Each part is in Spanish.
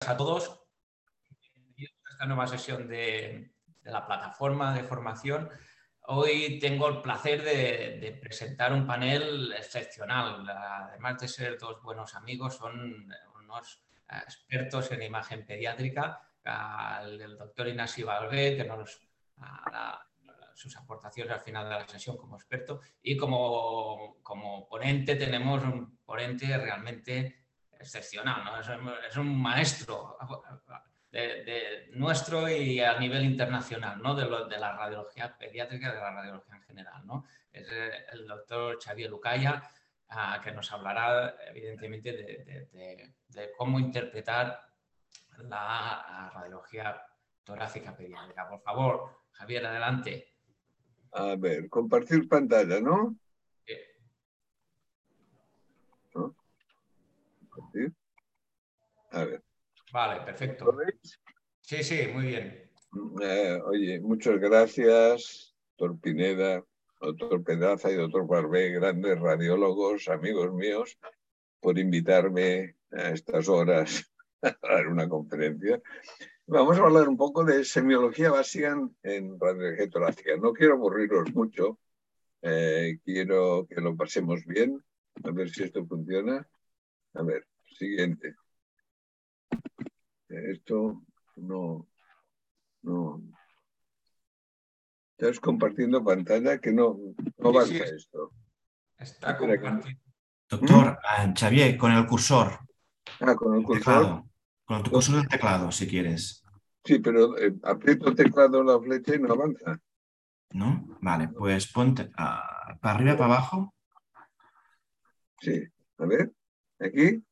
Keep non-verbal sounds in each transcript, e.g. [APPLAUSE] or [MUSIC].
a todos. Bienvenidos a esta nueva sesión de, la plataforma de formación. Hoy tengo el placer de, presentar un panel excepcional. Además de ser dos buenos amigos, son unos expertos en imagen pediátrica. El doctor Ignacio Valvé, que nos hará sus aportaciones al final de la sesión como experto. Y como, como ponente tenemos un ponente realmente excepcional, es, un maestro de, nuestro y a nivel internacional, ¿no? de, la radiología pediátrica, de la radiología en general. ¿no? Es eh, el doctor Xavier Lucaya, que nos hablará evidentemente de, cómo interpretar la radiología torácica pediátrica. Por favor, Javier, adelante. A ver, compartir pantalla, ¿no? A ver. Vale, perfecto. Sí, sí, muy bien. Eh, oye, muchas gracias, doctor Pineda, doctor Pedraza y doctor Barbé, grandes radiólogos, amigos míos, por invitarme a estas horas [LAUGHS] a dar una conferencia. Vamos a hablar un poco de semiología básica en, radiología torácica. No quiero aburriros mucho, eh, quiero que lo pasemos bien, a ver si esto funciona. A ver, siguiente. Esto no, no. Estás compartiendo pantalla que no, no avanza esto. Está compartiendo. Doctor ¿Mm? ah, Xavier, con el cursor. Ah, con el cursor. Con el cursor del teclado, si quieres. Sí, pero eh, aprieto el teclado la flecha y no avanza. ¿No? Vale, pues ponte ah, para arriba, para abajo. Sí, a ver, aquí.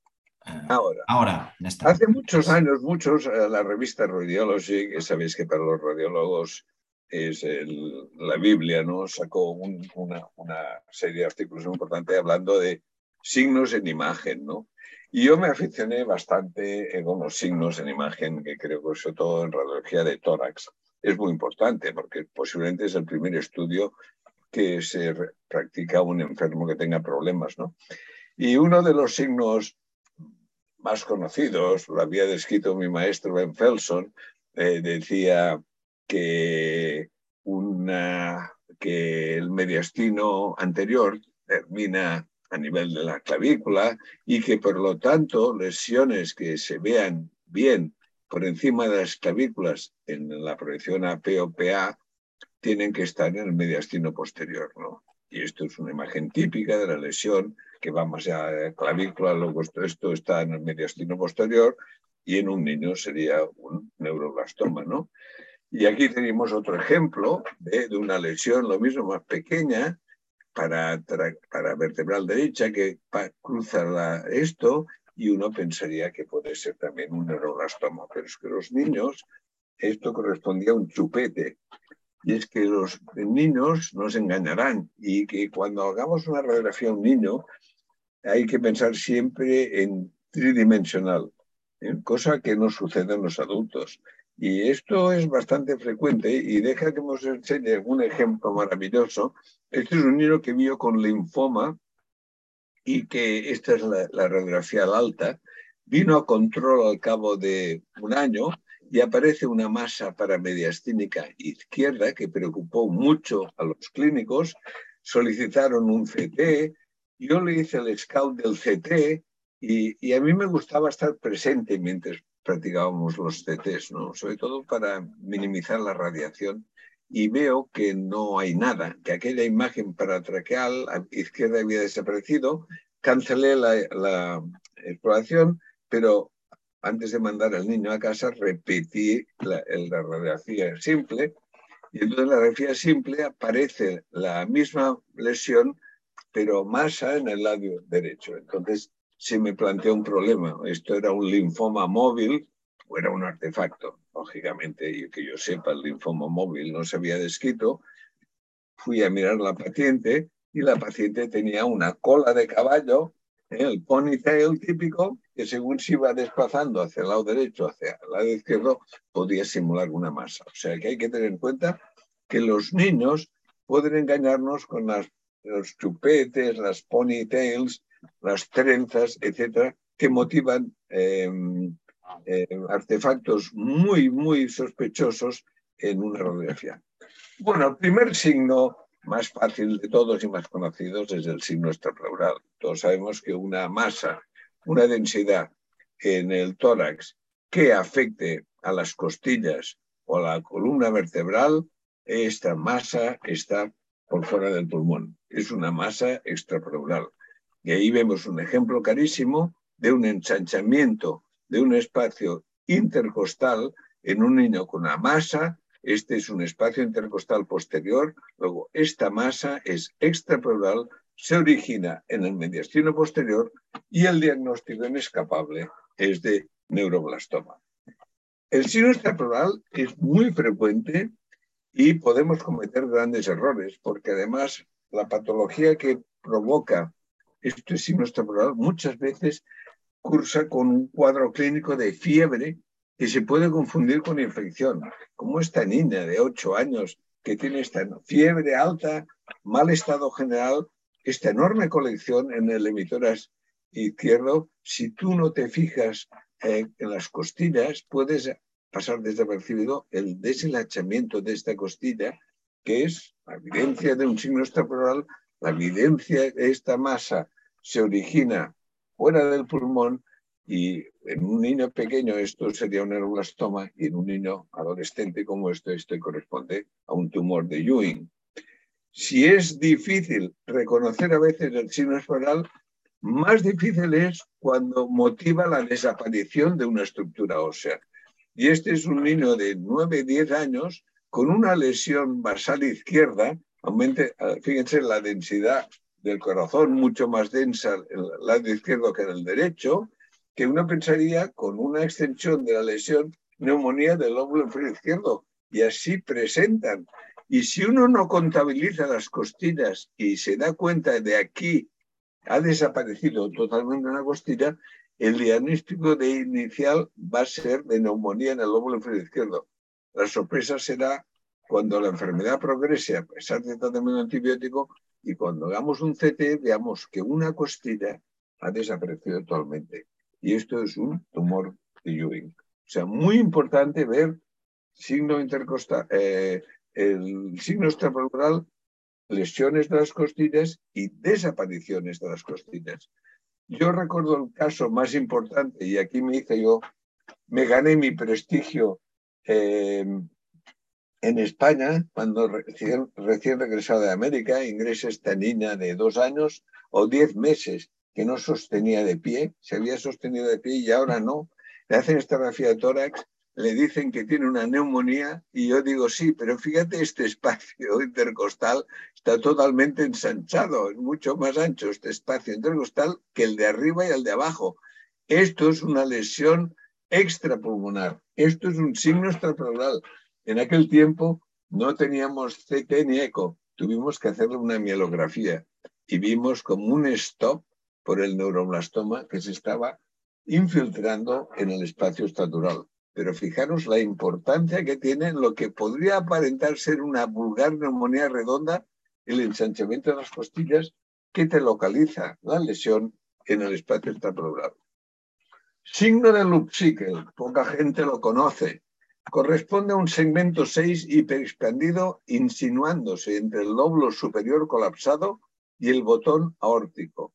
Ahora. Ahora, Hace muchos años, muchos, eh, la revista Radiology, que sabéis que para los radiólogos es la Biblia, ¿no? Sacó una, serie de artículos muy importantes hablando de signos en imagen, ¿no? Y yo me aficioné bastante con los signos en imagen, que creo que sobre todo en radiología de tórax es muy importante, porque posiblemente es el primer estudio que se practica a un enfermo que tenga problemas, ¿no? Y uno de los signos más conocidos, lo había descrito mi maestro Ben Felson, eh, decía que, una, que el mediastino anterior termina a nivel de la clavícula y que por lo tanto lesiones que se vean bien por encima de las clavículas en la proyección AP o PA tienen que estar en el mediastino posterior. ¿no? Y esto es una imagen típica de la lesión que va más allá de clavícula, luego esto, está en el mediastino posterior y en un niño sería un neuroblastoma, ¿no? Y aquí tenemos otro ejemplo de, una lesión, lo mismo, más pequeña, para, para vertebral derecha, que cruza esto y uno pensaría que puede ser también un neuroblastoma, pero es que los niños, esto correspondía a un chupete. Y es que los niños nos engañarán y que cuando hagamos una radiografía a un niño, hay que pensar siempre en tridimensional, ¿eh? cosa que no sucede en los adultos. Y esto es bastante frecuente y deja que nos enseñe un ejemplo maravilloso. Este es un niño que vio con linfoma y que esta es la, la radiografía al alta. Vino a control al cabo de un año y aparece una masa paramediastínica izquierda que preocupó mucho a los clínicos. Solicitaron un CT, yo le hice el scout del CT y, a mí me gustaba estar presente mientras practicábamos los CTs, ¿no? sobre todo para minimizar la radiación. Y veo que no hay nada, que aquella imagen paratraqueal izquierda había desaparecido. Cancelé la, la exploración, pero antes de mandar al niño a casa repetí la, la radiografía simple y entonces la radiografía simple aparece la misma lesión pero masa en el lado derecho. Entonces se me planteó un problema. Esto era un linfoma móvil o era un artefacto. Lógicamente, y que yo sepa, el linfoma móvil no se había descrito. Fui a mirar a la paciente y la paciente tenía una cola de caballo, ¿eh? el ponytail típico, que según se iba desplazando hacia el lado derecho, hacia el lado izquierdo, podía simular una masa. O sea que hay que tener en cuenta que los niños pueden engañarnos con las los chupetes, las ponytails, las trenzas, etcétera, que motivan em, eh, artefactos muy, muy sospechosos en una radiografía. Bueno, el primer signo más fácil de todos y más conocidos es el signo extrapleural. Todos sabemos que una masa, una densidad en el tórax que afecte a las costillas o a la columna vertebral, esta masa está por fuera del pulmón. Es una masa extrapleural. Y ahí vemos un ejemplo carísimo de un ensanchamiento de un espacio intercostal en un niño con una masa este es un espacio intercostal posterior. Luego, esta masa es extrapleural, se origina en el mediastino posterior y el diagnóstico inescapable es de neuroblastoma. El signo extrapleural es muy frecuente y podemos cometer grandes errores porque además la patología que provoca este signo extrapleural muchas veces cursa con un cuadro clínico de fiebre que se puede confundir con infección, como esta niña de 8 años que tiene esta fiebre alta, mal estado general, esta enorme colección en el emitoras izquierdo, si tú no te fijas eh, en las costillas, puedes pasar desapercibido el deshilachamiento de esta costilla, que es la evidencia de un signo extrapleural, la evidencia de esta masa se origina fuera del pulmón y en un niño pequeño esto sería un neuroblastoma y en un niño adolescente como esto, esto corresponde a un tumor de Ewing. Si es difícil reconocer a veces el signo esporal, más difícil es cuando motiva la desaparición de una estructura ósea. Y este es un niño de 9, 10 años con una lesión basal izquierda, aumente, fíjense la densidad del corazón, mucho más densa en el lado izquierdo que en el derecho, que uno pensaría con una extensión de la lesión neumonía del lóbulo inferior izquierdo y así presentan. Y si uno no contabiliza las costillas y se da cuenta de aquí ha desaparecido totalmente una costilla, el diagnóstico de inicial va a ser de neumonía en el lóbulo inferior izquierdo. La sorpresa será cuando la enfermedad progrese a pesar de tratamiento antibiótico y cuando hagamos un CT veamos que una costilla ha desaparecido totalmente y esto es un tumor de Ewing. O sea, muy importante ver signo intercostal, eh, el signo extrapleural, lesiones de las costillas y desapariciones de las costillas. Yo recuerdo el caso más importante, y aquí me hice yo, me gané mi prestigio eh, en España, cuando recién, regresado de América, ingresa esta niña de dos años o diez meses que no sostenía de pie, se había sostenido de pie y ahora no. Le hacen ecografía de tórax, le dicen que tiene una neumonía y yo digo sí, pero fíjate, este espacio [LAUGHS] intercostal está totalmente ensanchado, es mucho más ancho este espacio intercostal que el de arriba y el de abajo. Esto es una lesión extrapulmonar, esto es un signo extrapleural. En aquel tiempo no teníamos CT ni eco, tuvimos que hacerle una mielografía y vimos como un stop por el neuroblastoma que se estaba infiltrando en el espacio estatural. Pero fijaros la importancia que tiene lo que podría aparentar ser una vulgar neumonía redonda, el ensanchamiento de las costillas que te localiza la lesión en el espacio extrapleural. Signo de Lupsikel, poca gente lo conoce. Corresponde a un segmento 6 hiperexpandido insinuándose entre el lóbulo superior colapsado y el botón aórtico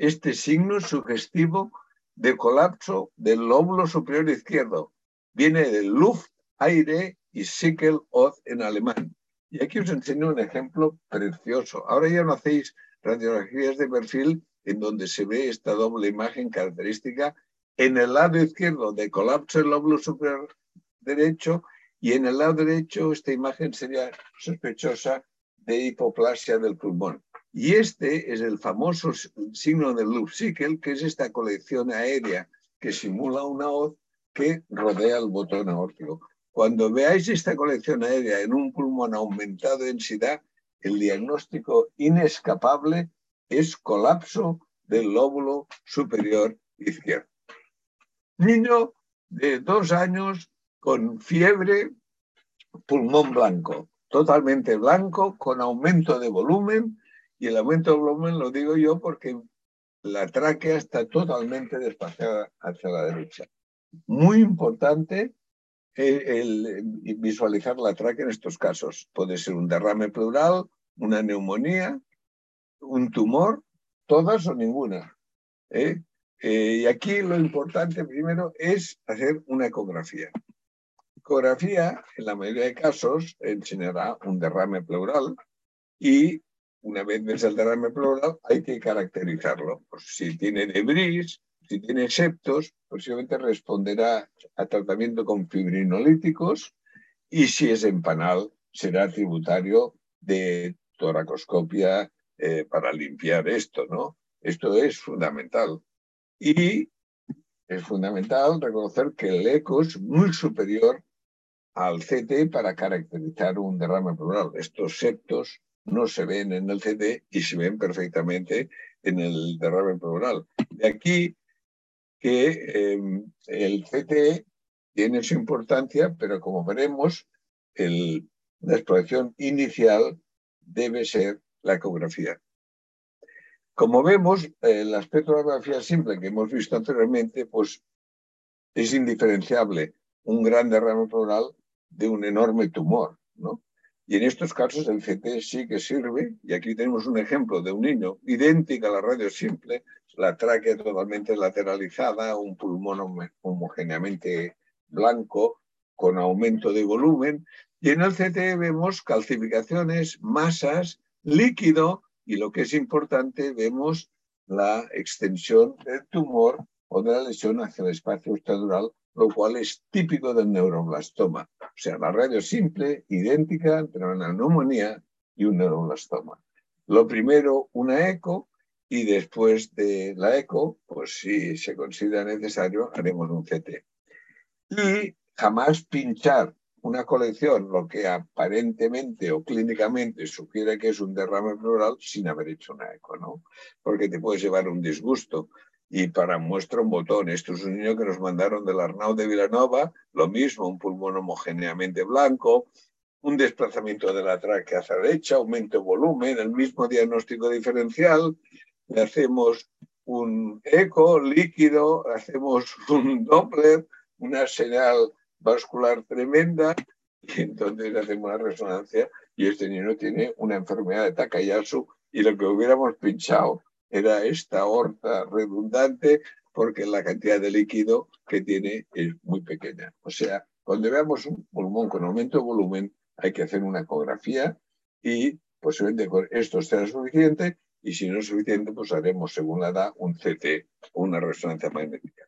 este signo sugestivo de colapso del lóbulo superior izquierdo. Viene del Luft, aire y Sickel Oz en alemán. Y aquí os enseño un ejemplo precioso. Ahora ya no hacéis radiografías de perfil en donde se ve esta doble imagen característica en el lado izquierdo de colapso del lóbulo superior derecho y en el lado derecho esta imagen sería sospechosa de hipoplasia del pulmón. Y este es el famoso signo del Lupsikel, que es esta colección aérea que simula una hoz que rodea el botón aórtico. Cuando veáis esta colección aérea en un pulmón aumentado de densidad, el diagnóstico inescapable es colapso del lóbulo superior izquierdo. Niño de dos años con fiebre, pulmón blanco, totalmente blanco, con aumento de volumen, y el aumento de volumen lo digo yo porque la tráquea está totalmente despaciada hacia la derecha. Muy importante el, visualizar la tráquea en estos casos. Puede ser un derrame pleural, una neumonía, un tumor, todas o ninguna. ¿eh? Eh, y aquí lo importante primero es hacer una ecografía. Ecografía, en la mayoría de casos, enseñará un derrame pleural y una vez ves el derrame pleural hay que caracterizarlo. Pues si tiene debris, si tiene septos, posiblemente responderá a tratamiento con fibrinolíticos y si es en panal, será tributario de toracoscopia eh, para limpiar esto, ¿no? Esto es fundamental. Y es fundamental reconocer que el eco es muy superior al CT para caracterizar un derrame pleural. Estos septos no se ven en el CT y se ven perfectamente en el derrame pleural. De aquí que em, el CTE tiene su importancia, pero como veremos, la exploración inicial debe ser la ecografía. Como vemos, el aspecto de la ecografía simple que hemos visto anteriormente, pues es indiferenciable un gran derrame pleural de un enorme tumor, ¿no? Y en estos casos el CT sí que sirve, y aquí tenemos un ejemplo de un niño idéntico a la radio simple, la tráquea totalmente lateralizada, un pulmón homogéneamente blanco con aumento de volumen. Y en el CT vemos calcificaciones, masas, líquido y lo que es importante, vemos la extensión del tumor o de la lesión hacia el espacio estadural, lo cual es típico del neuroblastoma. O sea, la radio simple, idéntica entre una neumonía y un neuroblastoma. Lo primero, una eco, y después de la eco, pues si se considera necesario, haremos un CT. Y jamás pinchar una colección, lo que aparentemente o clínicamente sugiere que es un derrame pleural sin haber hecho una eco, ¿no? Porque te puedes llevar un disgusto. Y para muestra un botón, esto es un niño que nos mandaron del Arnau de Vilanova, lo mismo, un pulmón homogéneamente blanco, un desplazamiento de la tráquea hacia la derecha, aumento de volumen, el mismo diagnóstico diferencial, le hacemos un eco líquido, hacemos un Doppler, una señal vascular tremenda, y entonces hacemos una resonancia y este niño tiene una enfermedad de Takayasu y lo que hubiéramos pinchado era esta aorta redundante porque la cantidad de líquido que tiene es muy pequeña. O sea, cuando veamos un pulmón con aumento de volumen, hay que hacer una ecografía y posiblemente con esto será suficiente y si no es suficiente, pues haremos, según la edad, un CT o una resonancia magnética.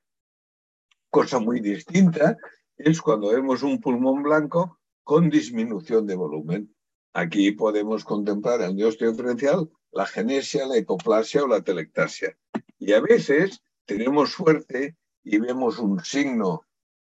Cosa muy distinta es cuando vemos un pulmón blanco con disminución de volumen. Aquí podemos contemplar el dióxido diferencial, la genesia, la hipoplasia o la telectasia. Y a veces tenemos suerte y vemos un signo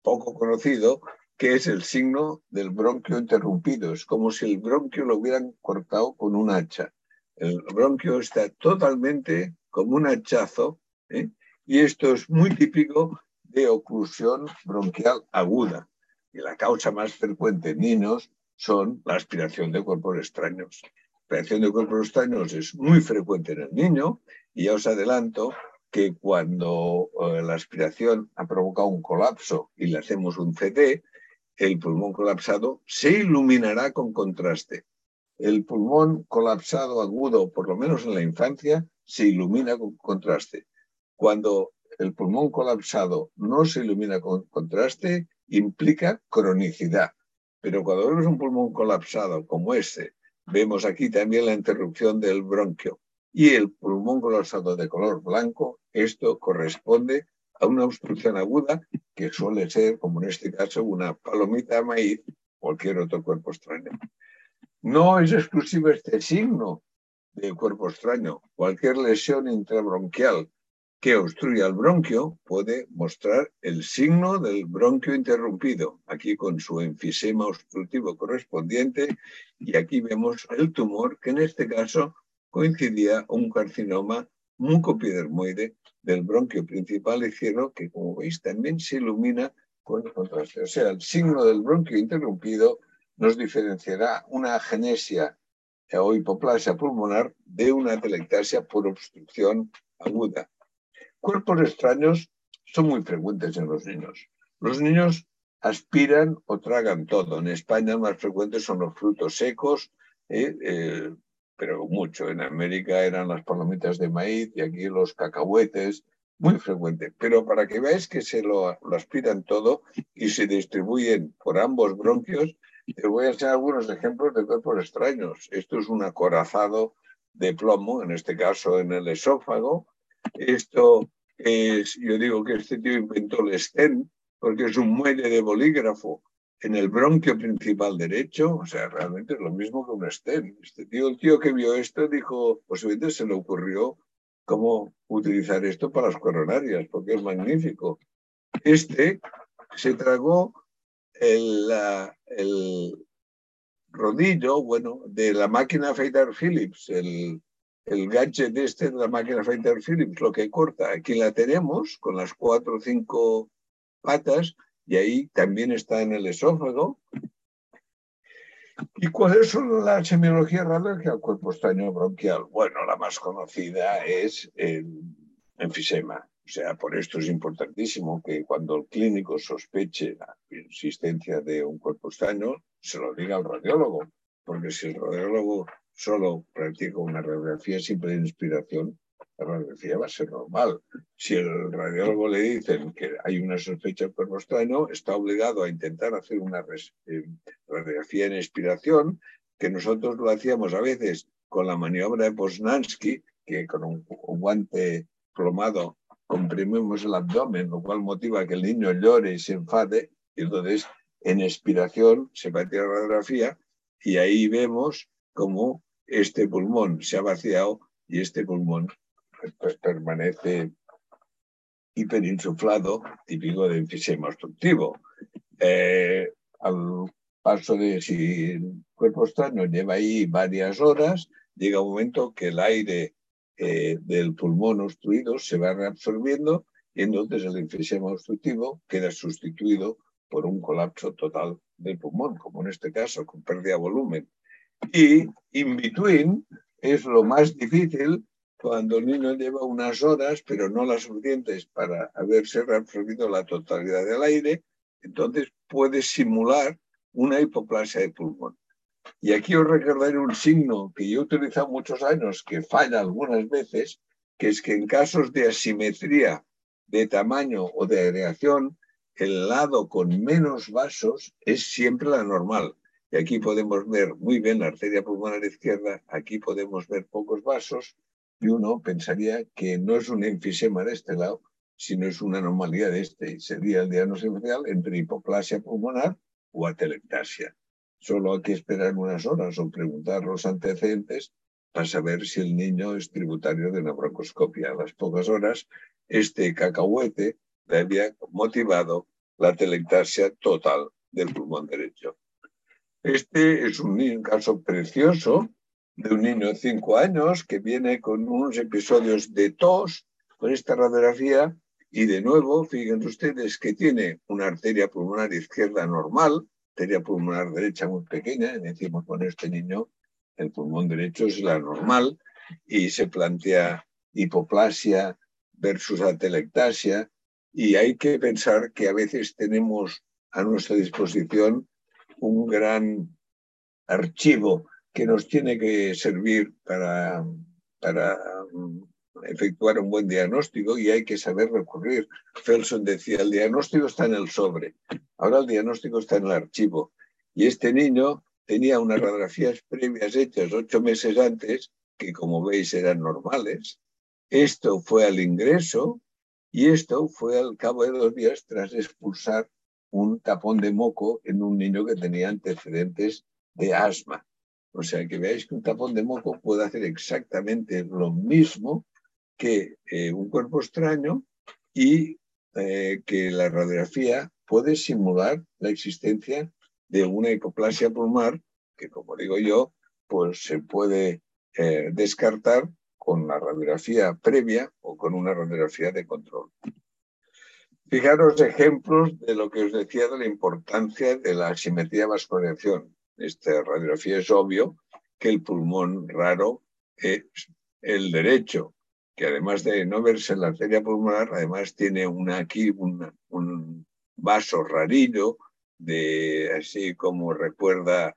poco conocido que es el signo del bronquio interrumpido. Es como si el bronquio lo hubieran cortado con un hacha. El bronquio está totalmente como un hachazo ¿eh? y esto es muy típico de oclusión bronquial aguda. Y la causa más frecuente en niños son la aspiración de cuerpos extraños. Aspiración de cuerpos extraños es muy frecuente en el niño y ya os adelanto que cuando eh, la aspiración ha provocado un colapso y le hacemos un CT, el pulmón colapsado se iluminará con contraste el pulmón colapsado agudo, por lo menos en la infancia, se ilumina con contraste. Cuando el pulmón colapsado no se ilumina con contraste, implica cronicidad. Pero cuando vemos un pulmón colapsado como este, vemos aquí también la interrupción del bronquio y el pulmón colapsado de color blanco, esto corresponde a una obstrucción aguda que suele ser, como en este caso, una palomita maíz, cualquier otro cuerpo extraño. No es exclusivo este signo de cuerpo extraño. Cualquier lesión intrabronquial que obstruya el bronquio puede mostrar el signo del bronquio interrumpido, aquí con su enfisema obstructivo correspondiente, y aquí vemos el tumor que en este caso coincidía un carcinoma mucopidermoide del bronquio principal izquierdo, que como veis también se ilumina con el contraste. O sea, el signo del bronquio interrumpido nos diferenciará una agenesia o hipoplasia pulmonar de una telectasia por obstrucción aguda. Cuerpos extraños son muy frecuentes en los niños. Los niños aspiran o tragan todo. En España más frecuentes son los frutos secos, ¿eh? Eh, pero mucho. En América eran las palomitas de maíz y aquí los cacahuetes, muy frecuente. Pero para que veáis que se lo, aspiran todo y se distribuyen por ambos bronquios, te voy a hacer algunos ejemplos de cuerpos extraños. Esto es un acorazado de plomo, en este caso en el esófago. Esto es, yo digo que este tío inventó el stent porque es un muelle de bolígrafo en el bronquio principal derecho, o sea, realmente es lo mismo que un stent. Este tío, el tío que vio esto dijo, posiblemente se le ocurrió cómo utilizar esto para las coronarias, porque es magnífico. Este se tragó el, el rodillo, bueno, de la máquina afeitar Philips, el, el gadget este de la máquina afeitar Philips, lo que corta. Aquí la tenemos con las cuatro o cinco patas y ahí también está en el esófago. ¿Y cuáles son las semiologías radiológicas del cuerpo extraño bronquial? Bueno, la más conocida es el enfisema. O sea, por esto es importantísimo que cuando el clínico sospeche la existencia de un cuerpo extraño, se lo diga al radiólogo, porque si el radiólogo solo practica una radiografía simple de inspiración, la radiografía va a ser normal. Si el radiólogo le dicen que hay una sospecha extraño, está obligado a intentar hacer una eh, radiografía en expiración, que nosotros lo hacíamos a veces con la maniobra de Posnansky, que con un, guante plomado comprimimos el abdomen, lo cual motiva que el niño llore y se enfade, y entonces en expiración se va a radiografía y ahí vemos cómo este pulmón se ha vaciado y este pulmón pues permanece hiperinsuflado, típico de enfisema obstructivo. Eh, al paso de si el cuerpo extraño lleva ahí varias horas, llega un momento que el aire eh, del pulmón obstruido se va reabsorbiendo y entonces el enfisema obstructivo queda sustituido por un colapso total del pulmón, como en este caso, con pérdida de volumen. Y in between es lo más difícil cuando el niño lleva unas horas, pero no las suficientes para haberse reabsorbido la totalidad del aire, entonces puede simular una hipoplasia de pulmón. Y aquí os recordaré un signo que yo he utilizado muchos años, que falla algunas veces, que es que en casos de asimetría de tamaño o de agregación, el lado con menos vasos es siempre la normal. Y aquí podemos ver muy bien la arteria pulmonar izquierda, aquí podemos ver pocos vasos, y uno pensaría que no es un enfisema de este lado, sino es una anomalía de este. Sería el diagnóstico entre hipoplasia pulmonar o atelectasia. Solo hay que esperar unas horas o preguntar los antecedentes para saber si el niño es tributario de una broncoscopia. A las pocas horas, este cacahuete le había motivado la atelectasia total del pulmón derecho. Este es un caso precioso de un niño de cinco años que viene con unos episodios de tos con esta radiografía y de nuevo, fíjense ustedes que tiene una arteria pulmonar izquierda normal, arteria pulmonar derecha muy pequeña, decimos con este niño el pulmón derecho es la normal y se plantea hipoplasia versus atelectasia y hay que pensar que a veces tenemos a nuestra disposición un gran archivo que nos tiene que servir para, para mm, efectuar un buen diagnóstico y hay que saber recurrir. Felson decía, el diagnóstico está en el sobre, ahora el diagnóstico está en el archivo. Y este niño tenía unas radiografías previas hechas ocho meses antes, que como veis eran normales. Esto fue al ingreso y esto fue al cabo de dos días tras expulsar un tapón de moco en un niño que tenía antecedentes de asma. O sea, que veáis que un tapón de moco puede hacer exactamente lo mismo que eh, un cuerpo extraño y eh, que la radiografía puede simular la existencia de una hipoplasia pulmonar que, como digo yo, pues se puede eh, descartar con la radiografía previa o con una radiografía de control. Fijaros ejemplos de lo que os decía de la importancia de la asimetría vascularización esta radiografía es obvio que el pulmón raro es el derecho, que además de no verse en la arteria pulmonar, además tiene una aquí un, vaso rarillo, de así como recuerda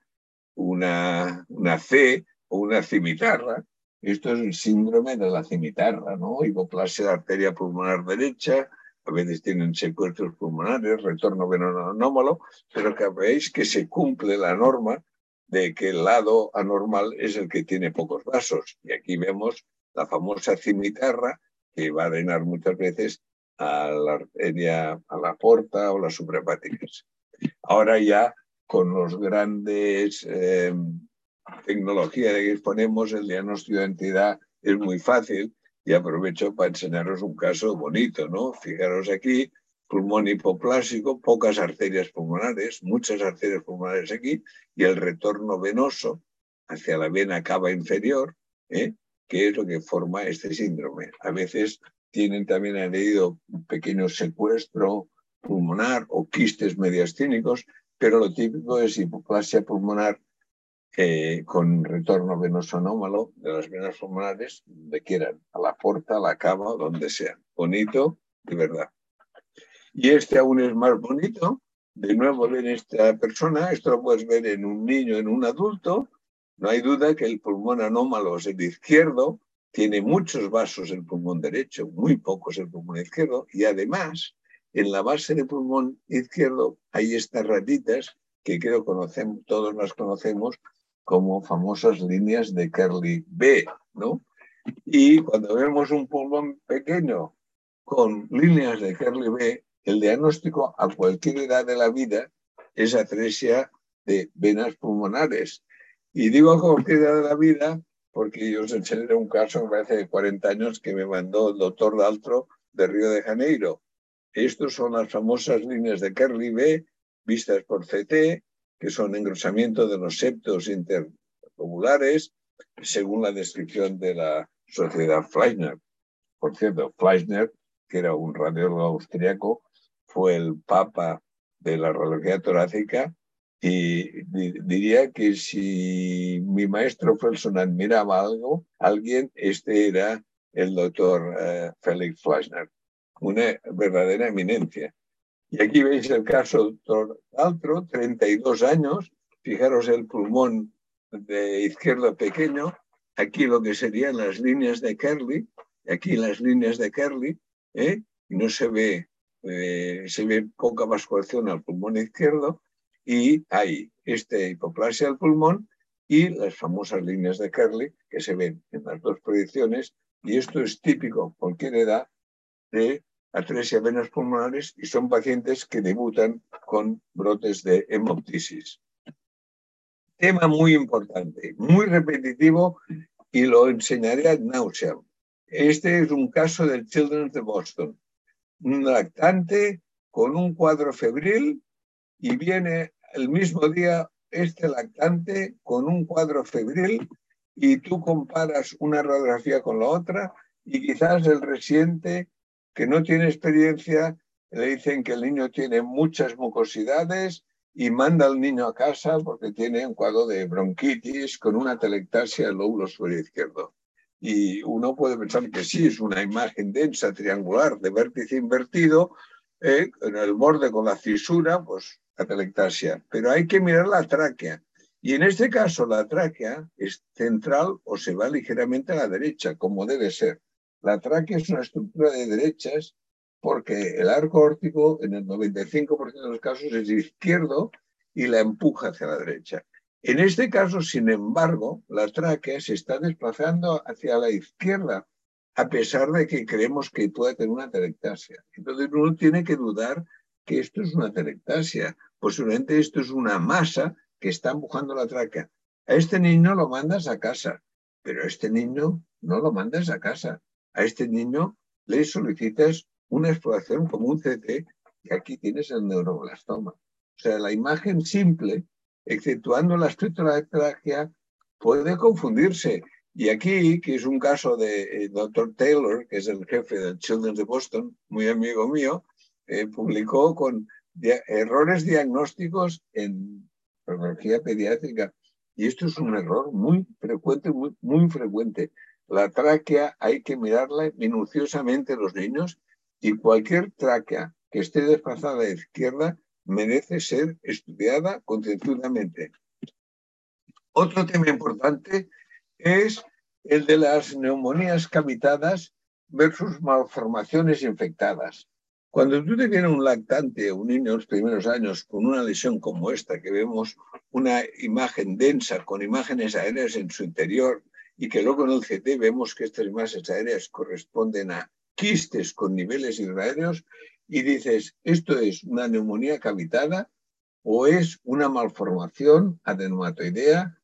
una, una C o una cimitarra. Esto es el síndrome de la cimitarra, ¿no? Hipoplasia de arteria pulmonar derecha, a veces tienen secuestros pulmonares, retorno venoso anómalo, pero que veis que se cumple la norma de que el lado anormal es el que tiene pocos vasos. Y aquí vemos la famosa cimitarra, que va a drenar muchas veces a la arteria, a la porta o las suprahepáticas. Ahora ya con los grandes eh, tecnologías que disponemos, el diagnóstico de entidad es muy fácil y aprovecho para enseñaros un caso bonito, ¿no? Fijaros aquí, pulmón hipoplásico, pocas arterias pulmonares, muchas arterias pulmonares aquí y el retorno venoso hacia la vena cava inferior, ¿eh? que es lo que forma este síndrome. A veces tienen también añadido un pequeño secuestro pulmonar o quistes mediastínicos, pero lo típico es hipoplasia pulmonar con retorno venoso anómalo de las venas pulmonares, donde quieran, a la porta, a la cama, donde sea. Bonito, de verdad. Y este aún es más bonito. De nuevo ven esta persona, esto lo puedes ver en un niño, en un adulto. No hay duda que el pulmón anómalo es el izquierdo, tiene muchos vasos el pulmón derecho, muy pocos el pulmón izquierdo, y además en la base del pulmón izquierdo hay estas ratitas que creo conocemos, todos las conocemos como famosas líneas de Kerley B, ¿no? Y cuando vemos un pulmón pequeño con líneas de Kerley B, el diagnóstico a cualquier edad de la vida es atresia de venas pulmonares. Y digo a cualquier edad de la vida porque yo os enseñaré un caso hace 40 años que me mandó el doctor Daltro de Río de Janeiro. Estos son las famosas líneas de Kerley B vistas por CT, que son engrosamiento de los septos interlobulares, según la descripción de la sociedad Fleischner. Por cierto, Fleischner, que era un radiólogo austriaco, fue el papa de la radiología torácica y diría que si mi maestro Felson admiraba algo, alguien, este era el doctor uh, Felix Fleischner, una verdadera eminencia. Y aquí veis el caso doctor Altro, 32 años, fijaros el pulmón de izquierdo pequeño, aquí lo que serían las líneas de Kerley, aquí las líneas de Kerley, ¿eh? no se ve, eh, se ve poca vasculación al pulmón izquierdo, y hay esta hipoplasia del pulmón y las famosas líneas de Kerley que se ven en las dos proyecciones. Y esto es típico cualquier edad de atresia venas pulmonares y son pacientes que debutan con brotes de hemoptisis. Tema muy importante, muy repetitivo y lo enseñaré ad nauseam. Este es un caso del Children's de Boston. Un lactante con un cuadro febril y viene el mismo día este lactante con un cuadro febril y tú comparas una radiografía con la otra y quizás el residente que no tiene experiencia le dicen que el niño tiene muchas mucosidades y manda al niño a casa porque tiene un cuadro de bronquitis con una telectasia del lóbulo superior izquierdo. Y uno puede pensar que sí, es una imagen densa, triangular, de vértice invertido, eh, en el borde con la cisura, pues telectasia, pero hay que mirar la tráquea. Y en este caso la tráquea es central o se va ligeramente a la derecha, como debe ser. La tráquea es una estructura de derechas porque el arco órtico en el 95% de los casos es izquierdo y la empuja hacia la derecha. En este caso, sin embargo, la tráquea se está desplazando hacia la izquierda, a pesar de que creemos que puede tener una telectasia. Entonces uno tiene que dudar que esto es una telectasia posiblemente esto es una masa que está empujando la tráquea. A este niño lo mandas a casa, pero a este niño no lo mandas a casa. A este niño le solicitas una exploración como un CT y aquí tienes el neuroblastoma. O sea, la imagen simple, exceptuando la tráquea, puede confundirse. Y aquí, que es un caso de eh, Dr. Taylor, que es el jefe del Children's de Boston, muy amigo mío, eh, publicó con errores diagnósticos en neurología pediátrica. Y esto es un error muy frecuente, muy, muy frecuente. La tráquea hay que mirarla minuciosamente los niños y cualquier tráquea que esté desplazada a la izquierda merece ser estudiada concienzudamente. Otro tema importante es el de las neumonías cavitadas versus malformaciones infectadas. Cuando tú te viene un lactante, un niño en los primeros años, con una lesión como esta, que vemos una imagen densa con imágenes aéreas en su interior y que luego en el CT vemos que estas imágenes aéreas corresponden a quistes con niveles hidroaéreos y dices, ¿esto es una neumonía cavitada o es una malformación adenomatoidea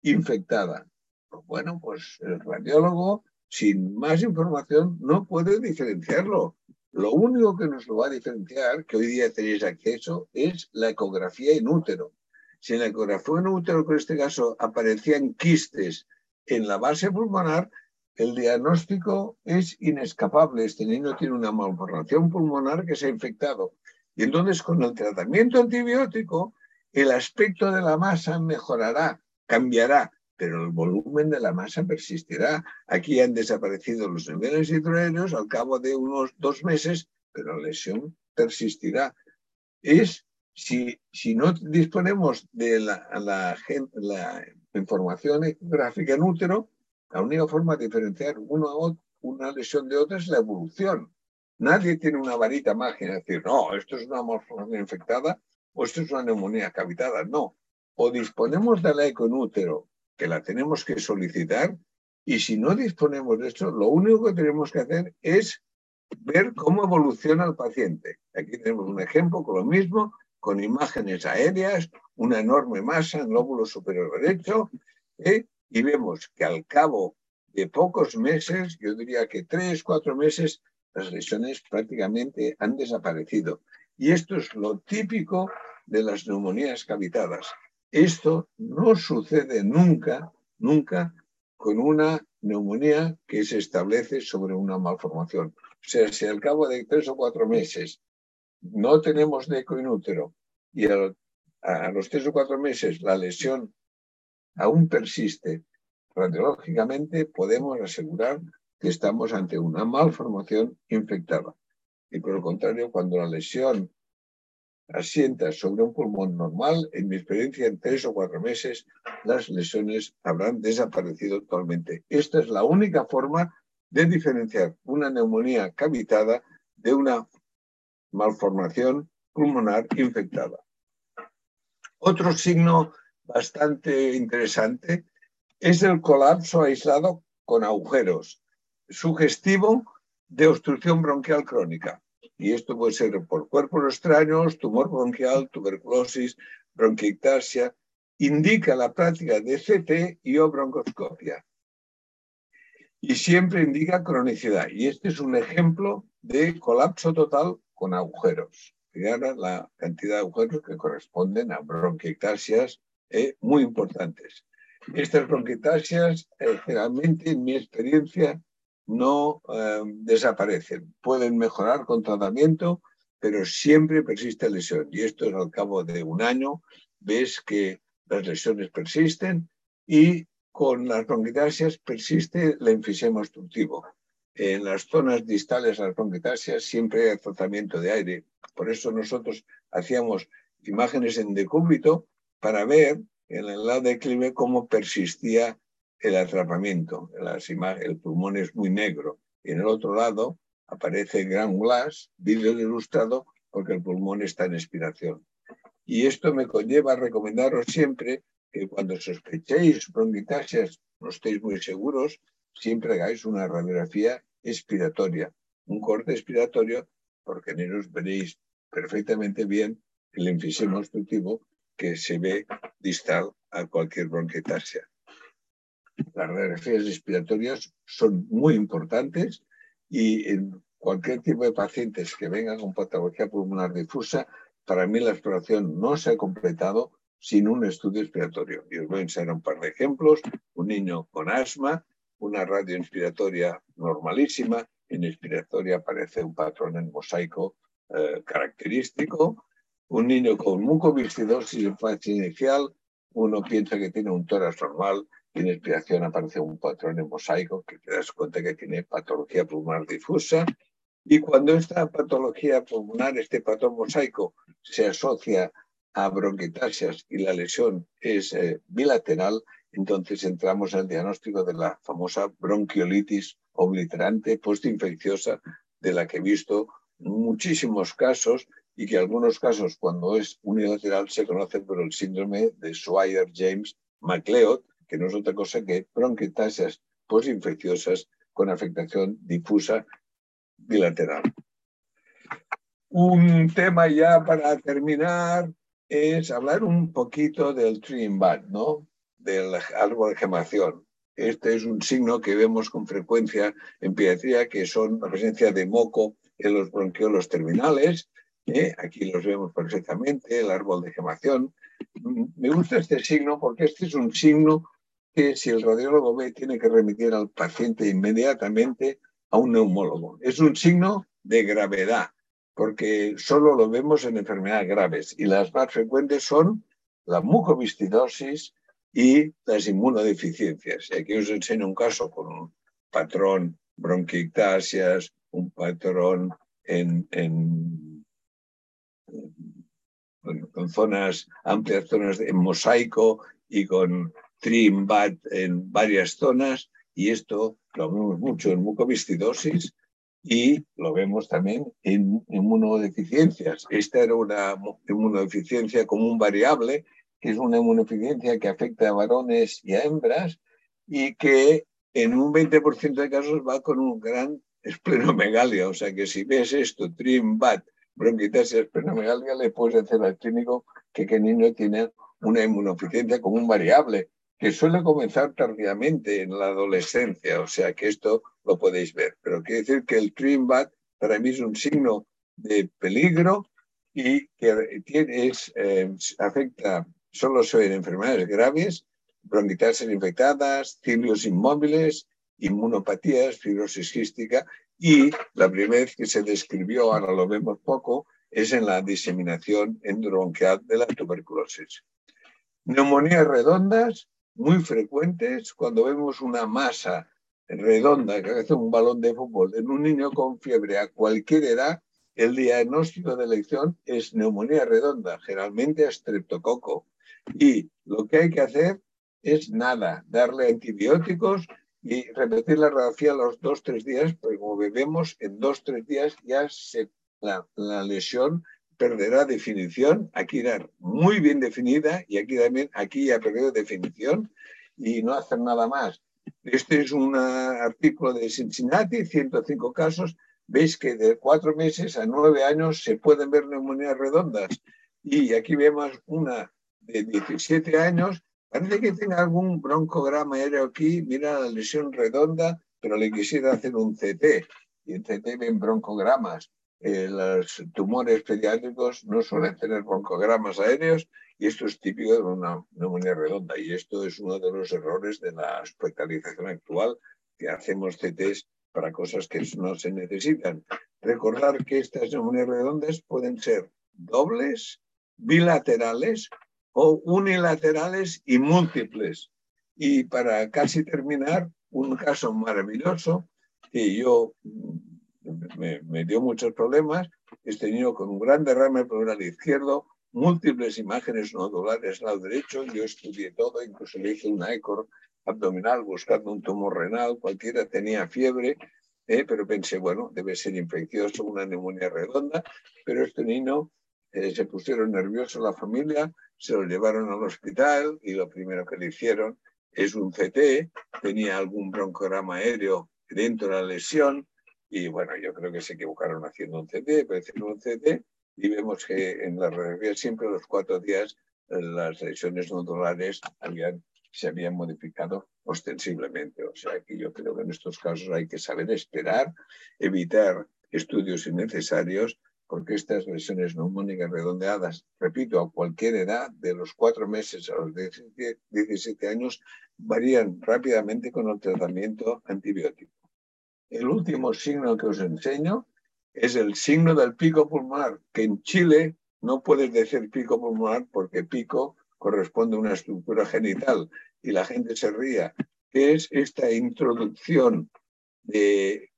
infectada? Pues bueno, pues el radiólogo, sin más información, no puede diferenciarlo. Lo único que nos lo va a diferenciar, que hoy día tenéis acceso, es la ecografía in útero. Si en la ecografía in útero, en este caso, aparecían quistes en la base pulmonar, el diagnóstico es inescapable. Este niño tiene una malformación pulmonar que se ha infectado. Y entonces con el tratamiento antibiótico, el aspecto de la masa mejorará, cambiará, pero el volumen de la masa persistirá. Aquí han desaparecido los niveles hidroaéreos al cabo de unos dos meses, pero la lesión persistirá. Es si, si no disponemos de la, información gráfica en útero, la única forma de diferenciar una lesión de otra es la evolución. Nadie tiene una varita mágica, decir, no, esto es una malformación infectada o esto es una neumonía cavitada. No. O disponemos de la eco en útero, que la tenemos que solicitar, y si no disponemos de esto, lo único que tenemos que hacer es ver cómo evoluciona el paciente. Aquí tenemos un ejemplo con lo mismo, con imágenes aéreas, una enorme masa en lóbulo superior derecho, ¿eh? y vemos que al cabo de pocos meses, yo diría que tres, cuatro meses, las lesiones prácticamente han desaparecido. Y esto es lo típico de las neumonías cavitadas. Esto no sucede nunca, nunca con una neumonía que se establece sobre una malformación. O sea, si al cabo de tres o cuatro meses no tenemos neco inútero y a los tres o cuatro meses la lesión aún persiste radiológicamente, podemos asegurar que estamos ante una malformación infectada. Y por el contrario, cuando la lesión asienta sobre un pulmón normal, en mi experiencia, en tres o cuatro meses, las lesiones habrán desaparecido totalmente. Esta es la única forma de diferenciar una neumonía cavitada de una malformación pulmonar infectada. Otro signo bastante interesante es el colapso aislado con agujeros, sugestivo de obstrucción bronquial crónica. Y esto puede ser por cuerpos extraños, tumor bronquial, tuberculosis, bronquiectasia. Indica la práctica de CT y o broncoscopia. Y siempre indica cronicidad. Y este es un ejemplo de colapso total con agujeros. Fíjate la cantidad de agujeros que corresponden a bronquiectasias eh, muy importantes. Estas bronquitasias eh, generalmente, en mi experiencia, no eh, desaparecen. Pueden mejorar con tratamiento, pero siempre persiste lesión. Y esto es al cabo de un año, ves que las lesiones persisten y con las bronquitasias persiste el enfisema obstructivo. En las zonas distales de las bronquitasias siempre hay tratamiento de aire. Por eso nosotros hacíamos imágenes en decúbito para ver en el lado de declive cómo persistía el atrapamiento. el pulmón es muy negro y en el otro lado aparece gran glass, vidrio ilustrado, porque el pulmón está en expiración. Y esto me conlleva a recomendaros siempre que cuando sospechéis bronquitasias, no estéis muy seguros, siempre hagáis una radiografía expiratoria, un corte expiratorio, porque en ellos veréis perfectamente bien el enfisema obstructivo que se ve distal a cualquier bronquitasia. Las radiografías respiratorias son muy importantes y en cualquier tipo de pacientes que vengan con patología pulmonar difusa, para mí la exploración no se ha completado sin un estudio respiratorio. Y os voy a enseñar un par de ejemplos. Un niño con asma, una radio inspiratoria normalísima, en inspiratoria aparece un patrón en mosaico eh, característico, un niño con mucoviscidosis en fase inicial, uno piensa que tiene un tórax normal. Y en expiración aparece un patrón en mosaico que te das cuenta que tiene patología pulmonar difusa. Y cuando esta patología pulmonar, este patrón mosaico, se asocia a bronquitasias y la lesión es eh, bilateral, entonces entramos al diagnóstico de la famosa bronquiolitis obliterante postinfecciosa, de la que he visto muchísimos casos y que algunos casos, cuando es unilateral, se conoce por el síndrome de Swire-James-McLeod, que no es otra cosa que bronquitasias postinfecciosas con afectación difusa bilateral. Un tema ya para terminar es hablar un poquito del tree ¿no? Del árbol de gemación. Este es un signo que vemos con frecuencia en pediatría, que son la presencia de moco en los bronquiolos terminales. ¿eh? Aquí los vemos perfectamente, el árbol de gemación. Me gusta este signo porque este es un signo que si el radiólogo ve tiene que remitir al paciente inmediatamente a un neumólogo. Es un signo de gravedad, porque solo lo vemos en enfermedades graves y las más frecuentes son la mucoviscidosis y las inmunodeficiencias. Y aquí os enseño un caso con un patrón bronquictasias, un patrón en, en, con zonas, amplias zonas de mosaico y con trimbat en varias zonas, y esto lo vemos mucho en mucoviscidosis y lo vemos también en inmunodeficiencias. Esta era una inmunodeficiencia común variable, que es una inmunodeficiencia que afecta a varones y a hembras y que en un 20% de casos va con un gran esplenomegalia. O sea que si ves esto, trimbat, bronquitasia, esplenomegalia, le puedes decir al clínico que el niño tiene una inmunodeficiencia común variable que suele comenzar tardíamente en la adolescencia, o sea que esto lo podéis ver. Pero quiere decir que el Trimbat para mí es un signo de peligro y que tiene, eh, afecta, solo se ven enfermedades graves, bronquitasias infectadas, cilios inmóviles, inmunopatías, fibrosis quística y la primera vez que se describió, ahora lo vemos poco, es en la diseminación endobronquial de la tuberculosis. Neumonías redondas, muy frecuentes cuando vemos una masa redonda que hace un balón de fútbol en un niño con fiebre a cualquier edad, el diagnóstico de elección es neumonía redonda, generalmente estreptococo. Y lo que hay que hacer es nada, darle antibióticos y repetir la radiografía a los dos, tres días, porque como vemos, en dos, tres días ya se, la, lesión perderá definición, aquí era muy bien definida y aquí también, aquí ya perdido definición y no hacer nada más. Este es un artículo de Cincinnati, 105 casos. Veis que de cuatro meses a nueve años se pueden ver neumonías redondas. Y aquí vemos una de 17 años. Parece que tenga algún broncograma aéreo aquí. Mira la lesión redonda, pero le quisiera hacer un CT. Y en CT ven broncogramas. Eh, los tumores pediátricos no suelen tener broncogramas aéreos y esto es típico de una neumonía redonda y esto es uno de los errores de la hospitalización actual que hacemos CTs para cosas que no se necesitan. Recordar que estas neumonías redondas pueden ser dobles, bilaterales o unilaterales y múltiples. Y para casi terminar, un caso maravilloso que yo me, dio muchos problemas. Este niño con un gran derrame pleural izquierdo, múltiples imágenes nodulares lado derecho. Yo estudié todo, incluso le hice una eco abdominal buscando un tumor renal. Cualquiera tenía fiebre, eh, pero pensé, bueno, debe ser infeccioso, una neumonía redonda. Pero este niño eh, se pusieron nerviosos la familia, se lo llevaron al hospital y lo primero que le hicieron es un CT, tenía algún broncograma aéreo dentro de la lesión, y bueno, yo creo que se equivocaron haciendo un CT, pero hicieron un CT y vemos que en la radiografía siempre los cuatro días eh, las lesiones nodulares habían, se habían modificado ostensiblemente. O sea que yo creo que en estos casos hay que saber esperar, evitar estudios innecesarios, porque estas lesiones neumónicas redondeadas, repito, a cualquier edad, de los cuatro meses a los 17 años, varían rápidamente con el tratamiento antibiótico. El último signo que os enseño es el signo del pico pulmonar, que en Chile no puedes decir pico pulmonar porque pico corresponde a una estructura genital y la gente se ría, es esta introducción de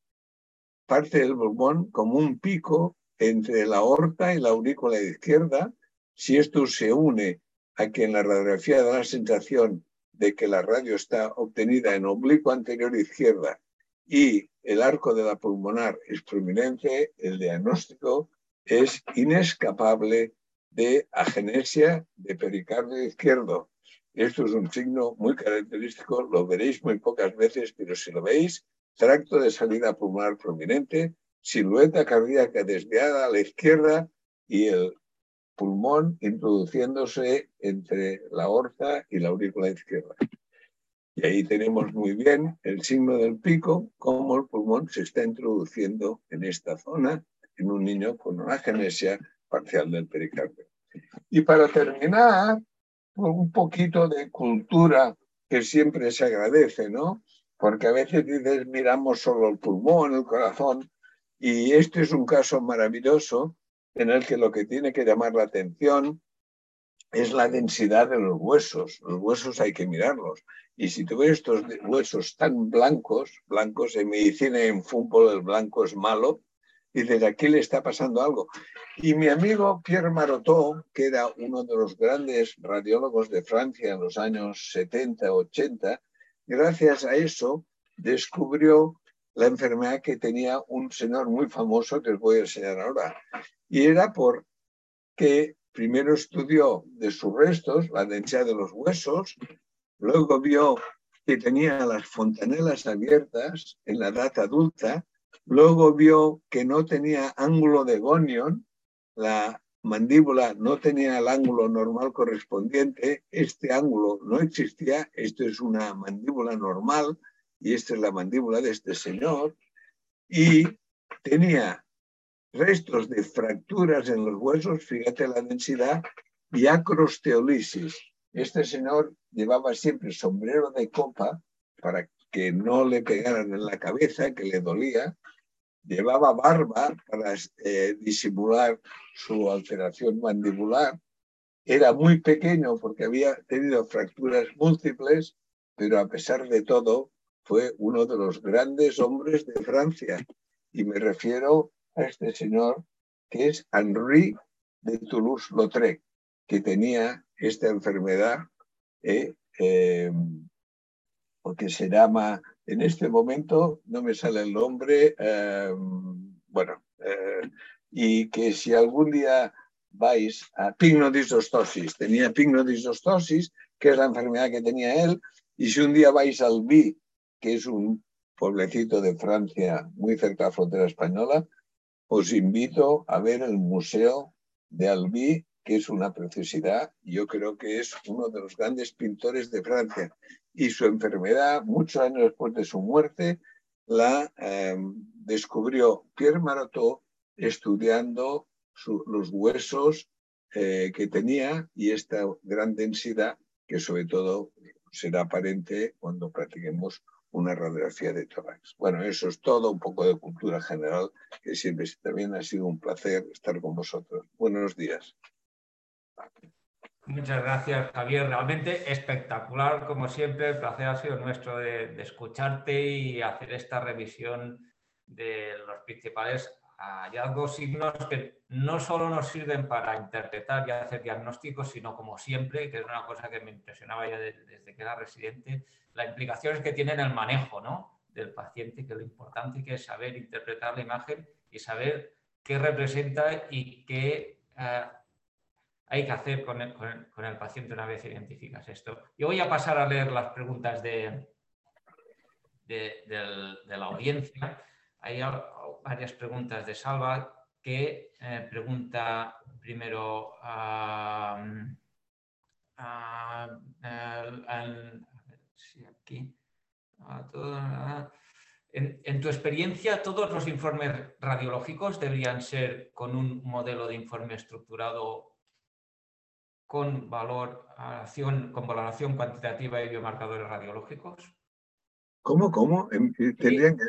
parte del pulmón como un pico entre la aorta y la aurícula izquierda. Si esto se une a que en la radiografía da la sensación de que la radio está obtenida en oblicuo anterior izquierda y el arco de la pulmonar es prominente, el diagnóstico es inescapable de agenesia de pericardio izquierdo. Esto es un signo muy característico, lo veréis muy pocas veces, pero si lo veis, tracto de salida pulmonar prominente, silueta cardíaca desviada a la izquierda y el pulmón introduciéndose entre la aorta y la aurícula izquierda. Y ahí tenemos muy bien el signo del pico, cómo el pulmón se está introduciendo en esta zona en un niño con una genesia parcial del pericardio. Y para terminar, un poquito de cultura que siempre se agradece, ¿no? Porque a veces dices, miramos solo el pulmón, el corazón, y este es un caso maravilloso en el que lo que tiene que llamar la atención es la densidad de los huesos. Los huesos hay que mirarlos. Y si tú ves estos huesos tan blancos, blancos en medicina en fútbol el blanco es malo, dices, aquí le está pasando algo. Y mi amigo Pierre Marotó, que era uno de los grandes radiólogos de Francia en los años 70, 80, gracias a eso descubrió la enfermedad que tenía un señor muy famoso que os voy a enseñar ahora. Y era porque primero estudió de sus restos la densidad de los huesos, luego vio que tenía las fontanelas abiertas en la edad adulta, luego vio que no tenía ángulo de gonion, la mandíbula no tenía el ángulo normal correspondiente, este ángulo no existía, esto es una mandíbula normal, y esta es la mandíbula de este señor, y tenía restos de fracturas en los huesos, fíjate la densidad, y acrosteolisis. Este señor llevaba siempre sombrero de copa para que no le pegaran en la cabeza, que le dolía, llevaba barba para eh, disimular su alteración mandibular, era muy pequeño porque había tenido fracturas múltiples, pero a pesar de todo fue uno de los grandes hombres de Francia. Y me refiero a este señor que es Henri de Toulouse-Lautrec, que tenía esta enfermedad, eh, eh, porque se llama, en este momento no me sale el nombre, eh, bueno, y que si algún día vais a pignodisostosis, tenía pignodisostosis, que es la enfermedad que tenía él, y si un día vais al BI que es un pueblecito de Francia muy cerca de la frontera española, os invito a ver el Museo de Albi, que es una preciosidad. Yo creo que es uno de los grandes pintores de Francia. Y su enfermedad, muchos años después de su muerte, la em, descubrió Pierre Marató estudiando los huesos eh, que tenía y esta gran densidad que sobre todo será aparente cuando practiquemos una radiografía de tórax. Bueno, eso es todo, un poco de cultura general, que siempre también ha sido un placer estar con vosotros. Buenos días. Muchas gracias, Javier. Realmente espectacular, como siempre. El placer ha sido nuestro de, escucharte y hacer esta revisión de los principales hallazgos, signos que no solo nos sirven para interpretar y hacer diagnósticos, sino como siempre, que es una cosa que me impresionaba ya desde que era residente, la implicación que tiene en el manejo ¿no? del paciente, que lo importante que es saber interpretar la imagen y saber qué representa y qué eh, hay que hacer con el, con, el, paciente una vez identificas esto. Yo voy a pasar a leer las preguntas de, de, la audiencia. Hay varias preguntas de Salva que eh, pregunta primero a, aquí. En, tu experiencia, ¿todos los informes radiológicos deberían ser con un modelo de informe estructurado con, valoración, con valoración cuantitativa y biomarcadores radiológicos? ¿Cómo? ¿Cómo? ¿Tendrían que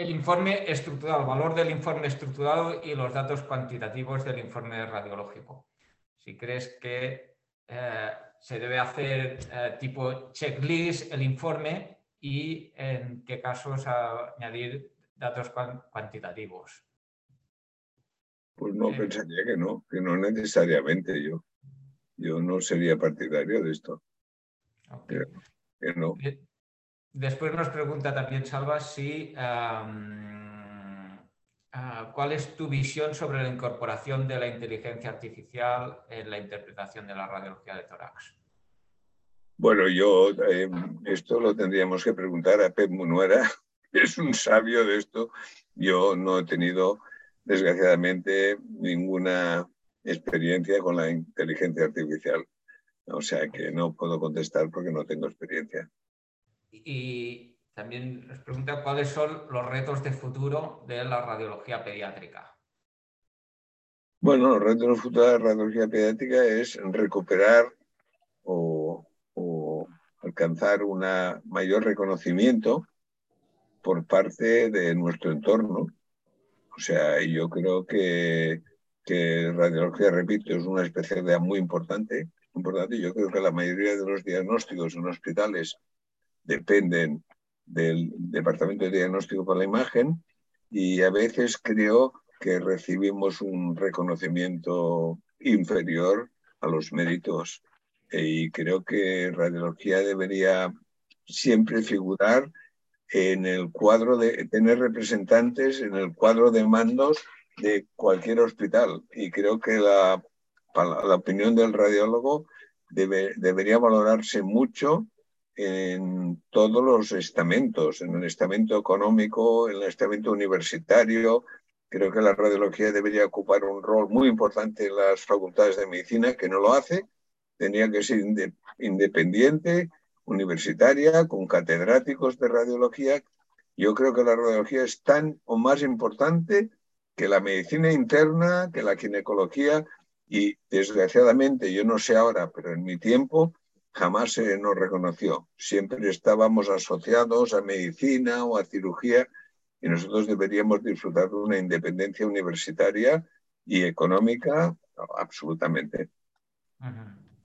El informe estructurado, el valor del informe estructurado y los datos cuantitativos del informe radiológico. Si crees que eh, se debe hacer eh, tipo checklist el informe y en qué casos añadir datos cuantitativos. Pues no, pensaría que no, que no necesariamente yo. Yo no sería partidario de esto. Que, no. Después nos pregunta también Salva si Ah, ¿Cuál es tu visión sobre la incorporación de la inteligencia artificial en la interpretación de la radiología de tórax? Bueno, yo eh, esto lo tendríamos que preguntar a Pep Munuera, [LAUGHS] que es un sabio de esto. Yo no he tenido, desgraciadamente, ninguna experiencia con la inteligencia artificial. O sea que no puedo contestar porque no tengo experiencia. Y también nos pregunta cuáles son los retos de futuro de la radiología pediátrica. Bueno, los retos de futuro de la radiología pediátrica es recuperar o, alcanzar un mayor reconocimiento por parte de nuestro entorno. O sea, yo creo que, que radiología, repito, es una especialidad muy importante. importante. Yo creo que la mayoría de los diagnósticos en hospitales dependen del Departamento de Diagnóstico por la Imagen y a veces creo que recibimos un reconocimiento inferior a los méritos. Y creo que radiología debería siempre figurar en el cuadro de tener representantes en el cuadro de mandos de cualquier hospital. Y creo que la, la opinión del radiólogo debe, debería valorarse mucho en todos los estamentos, en el estamento económico, en el estamento universitario. Creo que la radiología debería ocupar un rol muy importante en las facultades de medicina, que no lo hace. Tenía que ser independiente, universitaria, con catedráticos de radiología. Yo creo que la radiología es tan o más importante que la medicina interna, que la ginecología y desgraciadamente, yo no sé ahora, pero en mi tiempo, jamás se nos reconoció. Siempre estábamos asociados a medicina o a cirugía y nosotros deberíamos disfrutar de una independencia universitaria y económica absolutamente.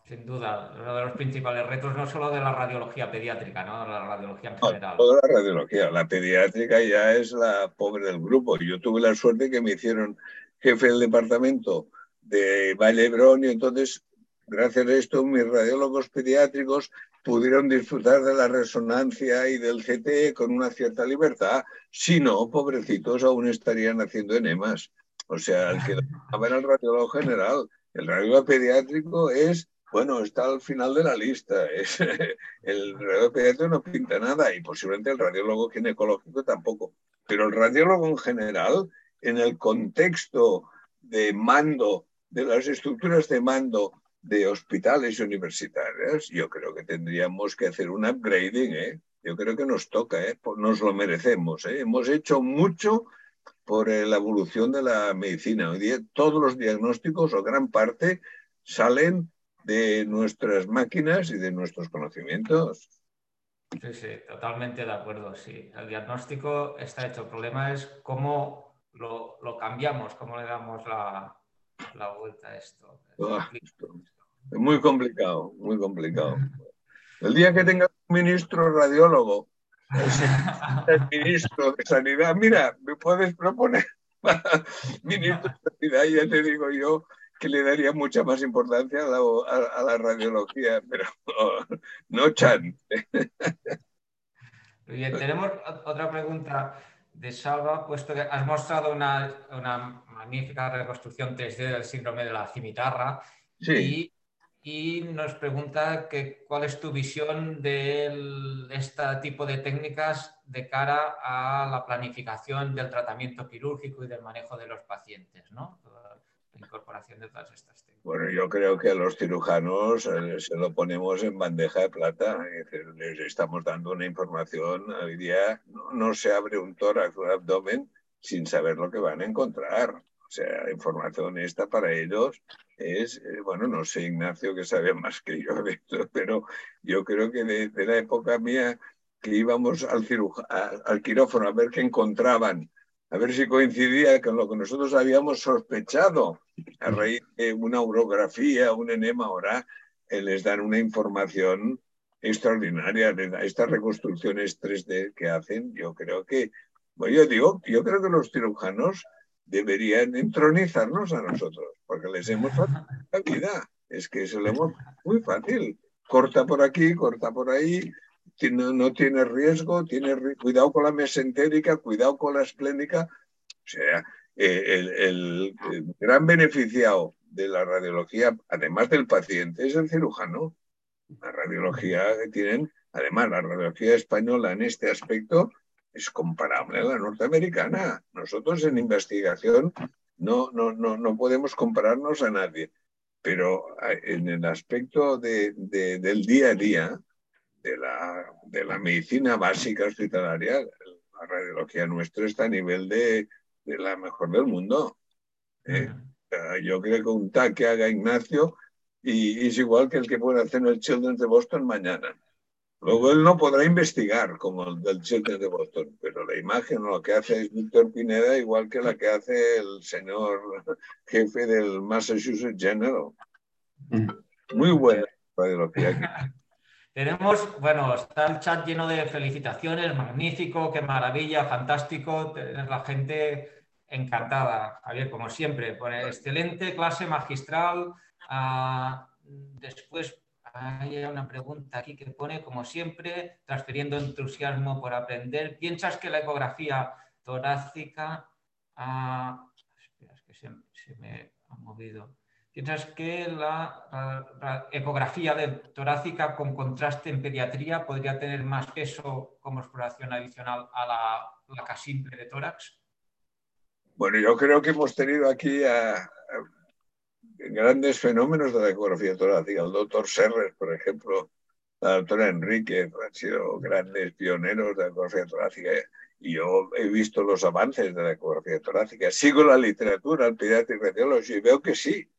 Sin duda, uno de los principales retos no solo de la radiología pediátrica, ¿no? De la radiología en general. toda la radiología, la pediátrica ya es la pobre del grupo. Yo tuve la suerte que me hicieron jefe del departamento de Valle y entonces Gracias a esto, mis radiólogos pediátricos pudieron disfrutar de la resonancia y del CT con una cierta libertad. Si no, pobrecitos aún estarían haciendo enemas. O sea, el que era el radiólogo general. El radiólogo pediátrico es, bueno, está al final de la lista. [LAUGHS] El radiólogo pediátrico no pinta nada y posiblemente el radiólogo ginecológico tampoco. Pero el radiólogo en general, en el contexto de mando, de las estructuras de mando de hospitales y universitarias, yo creo que tendríamos que hacer un upgrading, ¿eh? Yo creo que nos toca, ¿eh? nos lo merecemos. ¿eh? Hemos hecho mucho por la evolución de la medicina. Hoy día todos los diagnósticos o gran parte salen de nuestras máquinas y de nuestros conocimientos. Sí, sí, totalmente de acuerdo. Sí, el diagnóstico está hecho. El problema es cómo lo, cambiamos, cómo le damos la, vuelta a esto. Ah, es muy complicado, muy complicado. El día que tenga un ministro radiólogo, [LAUGHS] el ministro de Sanidad, mira, me puedes proponer [LAUGHS] ministro de Sanidad, ya te digo yo que le daría mucha más importancia a la, radiología, pero [LAUGHS] no, Chan. Bien, tenemos otra pregunta de Salva, puesto que has mostrado una, una magnífica reconstrucción 3D del síndrome de la cimitarra. Sí. Y y nos pregunta que, cuál es tu visión de este tipo de técnicas de cara a la planificación del tratamiento quirúrgico y del manejo de los pacientes, ¿no? La incorporación de todas estas técnicas. Bueno, yo creo que a los cirujanos eh, se lo ponemos en bandeja de plata, les estamos dando una información, hoy día no, se abre un tórax, un abdomen sin saber lo que van a encontrar. O sea, la información esta para ellos es, eh, bueno, no sé Ignacio que sabe más que yo de esto, pero yo creo que de, la época mía que íbamos al, al quirófano a ver qué encontraban, a ver si coincidía con lo que nosotros habíamos sospechado a raíz de una urografía, un enema oral, eh, les dan una información extraordinaria. Estas reconstrucciones 3D que hacen, yo creo que Bueno, yo digo, yo creo que los cirujanos deberían entronizarnos a nosotros, porque les hemos [LAUGHS] la vida. Es que se lo hemos muy fácil. Corta por aquí, corta por ahí, no, no tiene riesgo, tiene cuidado con la mesentérica, cuidado con la esplénica. O sea, eh, el, gran beneficiado de la radiología, además del paciente, es el cirujano. La radiología que tienen, además, la radiología española en este aspecto es comparable a la norteamericana. Nosotros en investigación no, no, no, no podemos compararnos a nadie, pero eh, en el aspecto de, del día a día, de la, de la medicina básica hospitalaria, la radiología nuestra está a nivel de, de la mejor del mundo. Eh, yo creo que un TAC que haga Ignacio y, es igual que el que puede hacer el Children's de Boston mañana. Luego él no podrá investigar como el del Children's de Boston, pero la imagen o lo que hace es Víctor Pineda igual que la que hace el señor jefe del Massachusetts General. Mm. Muy buena radiología. [LAUGHS] Tenemos, bueno, está el chat lleno de felicitaciones, magnífico, qué maravilla, fantástico, tener la gente encantada, Javier, como siempre, por excelente clase magistral. Ah, después hay una pregunta aquí que pone, como siempre, transfiriendo entusiasmo por aprender. ¿Piensas que la ecografía torácica... Ah, espera, es que se me ha movido. ¿Piensas que la, ecografía de torácica con contraste en pediatría podría tener más peso como exploración adicional a la placa simple de tórax? Bueno, yo creo que hemos tenido aquí grandes fenómenos de la ecografía torácica. El doctor Serres, por ejemplo, la doctora Enrique, han sido grandes pioneros de la ecografía torácica. Y yo he visto los avances de la ecografía torácica. Sigo la literatura, el Pediatric Radiology, y veo que sí,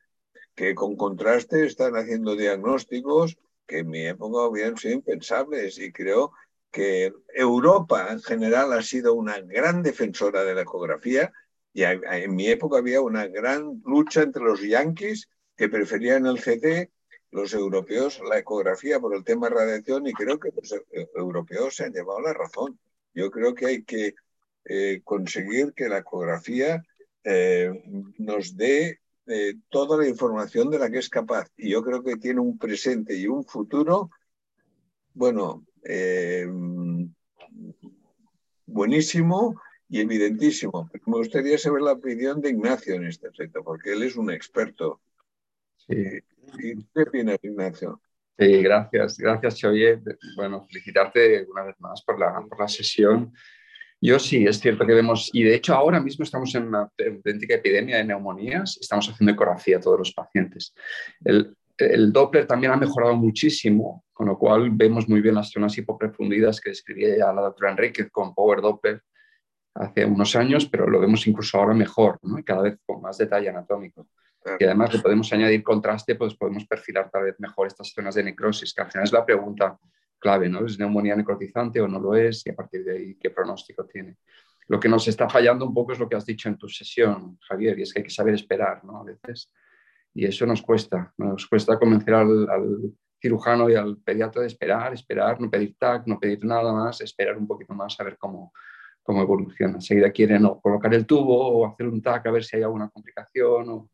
que con contraste están haciendo diagnósticos que en mi época hubieran sido impensables y creo que Europa en general ha sido una gran defensora de la ecografía y en mi época había una gran lucha entre los yanquis que preferían el CT, los europeos la ecografía por el tema radiación y creo que los europeos se han llevado la razón. Yo creo que hay que eh, conseguir que la ecografía eh, nos dé toda la información de la que es capaz. Y yo creo que tiene un presente y un futuro, bueno, eh, buenísimo y evidentísimo. Me gustaría saber la opinión de Ignacio en este aspecto, porque él es un experto. Sí. ¿Qué opinas, Ignacio? Sí, gracias, gracias, Choye. Bueno, felicitarte una vez más por la, por la sesión. Yo sí, es cierto que vemos, y de hecho ahora mismo estamos en una auténtica epidemia de neumonías, estamos haciendo ecografía a todos los pacientes. El, el Doppler también ha mejorado muchísimo, con lo cual vemos muy bien las zonas hipoprofundidas que describía ya la doctora Enrique con Power Doppler hace unos años, pero lo vemos incluso ahora mejor, ¿no? y cada vez con más detalle anatómico. Y además le podemos añadir contraste, pues podemos perfilar tal vez mejor estas zonas de necrosis, que al final es la pregunta clave, ¿no? ¿Es neumonía necrotizante o no lo es? Y a partir de ahí, ¿qué pronóstico tiene? Lo que nos está fallando un poco es lo que has dicho en tu sesión, Javier, y es que hay que saber esperar, ¿no? A veces. Y eso nos cuesta, nos cuesta convencer al, cirujano y al pediatra de esperar, esperar, no pedir TAC, no pedir nada más, esperar un poquito más a ver cómo, cómo evoluciona. Enseguida quieren o colocar el tubo o hacer un TAC a ver si hay alguna complicación. O,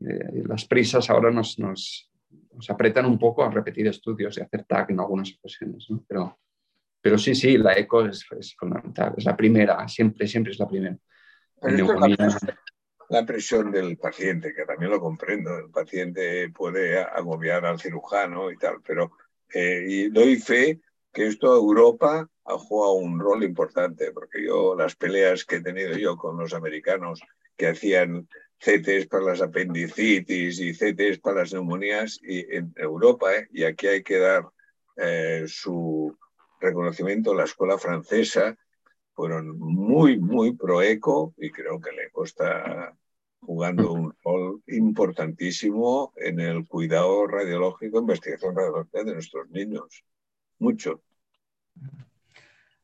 eh, las prisas ahora nos, nos, nos apretan un poco a repetir estudios y hacer tag en algunas ocasiones, ¿no? Pero, pero sí, sí, la eco es, fundamental, es la primera, siempre, siempre es la primera. la, presión del paciente, que también lo comprendo, el paciente puede agobiar al cirujano y tal, pero eh, y doy fe que esto Europa ha jugado un rol importante, porque yo las peleas que he tenido yo con los americanos que hacían CTs para las apendicitis y CTs para las neumonías y en Europa, ¿eh? y aquí hay que dar eh, su reconocimiento la escuela francesa, fueron muy, muy pro eco y creo que le está jugando un rol importantísimo en el cuidado radiológico, investigación radiológica de nuestros niños. Mucho.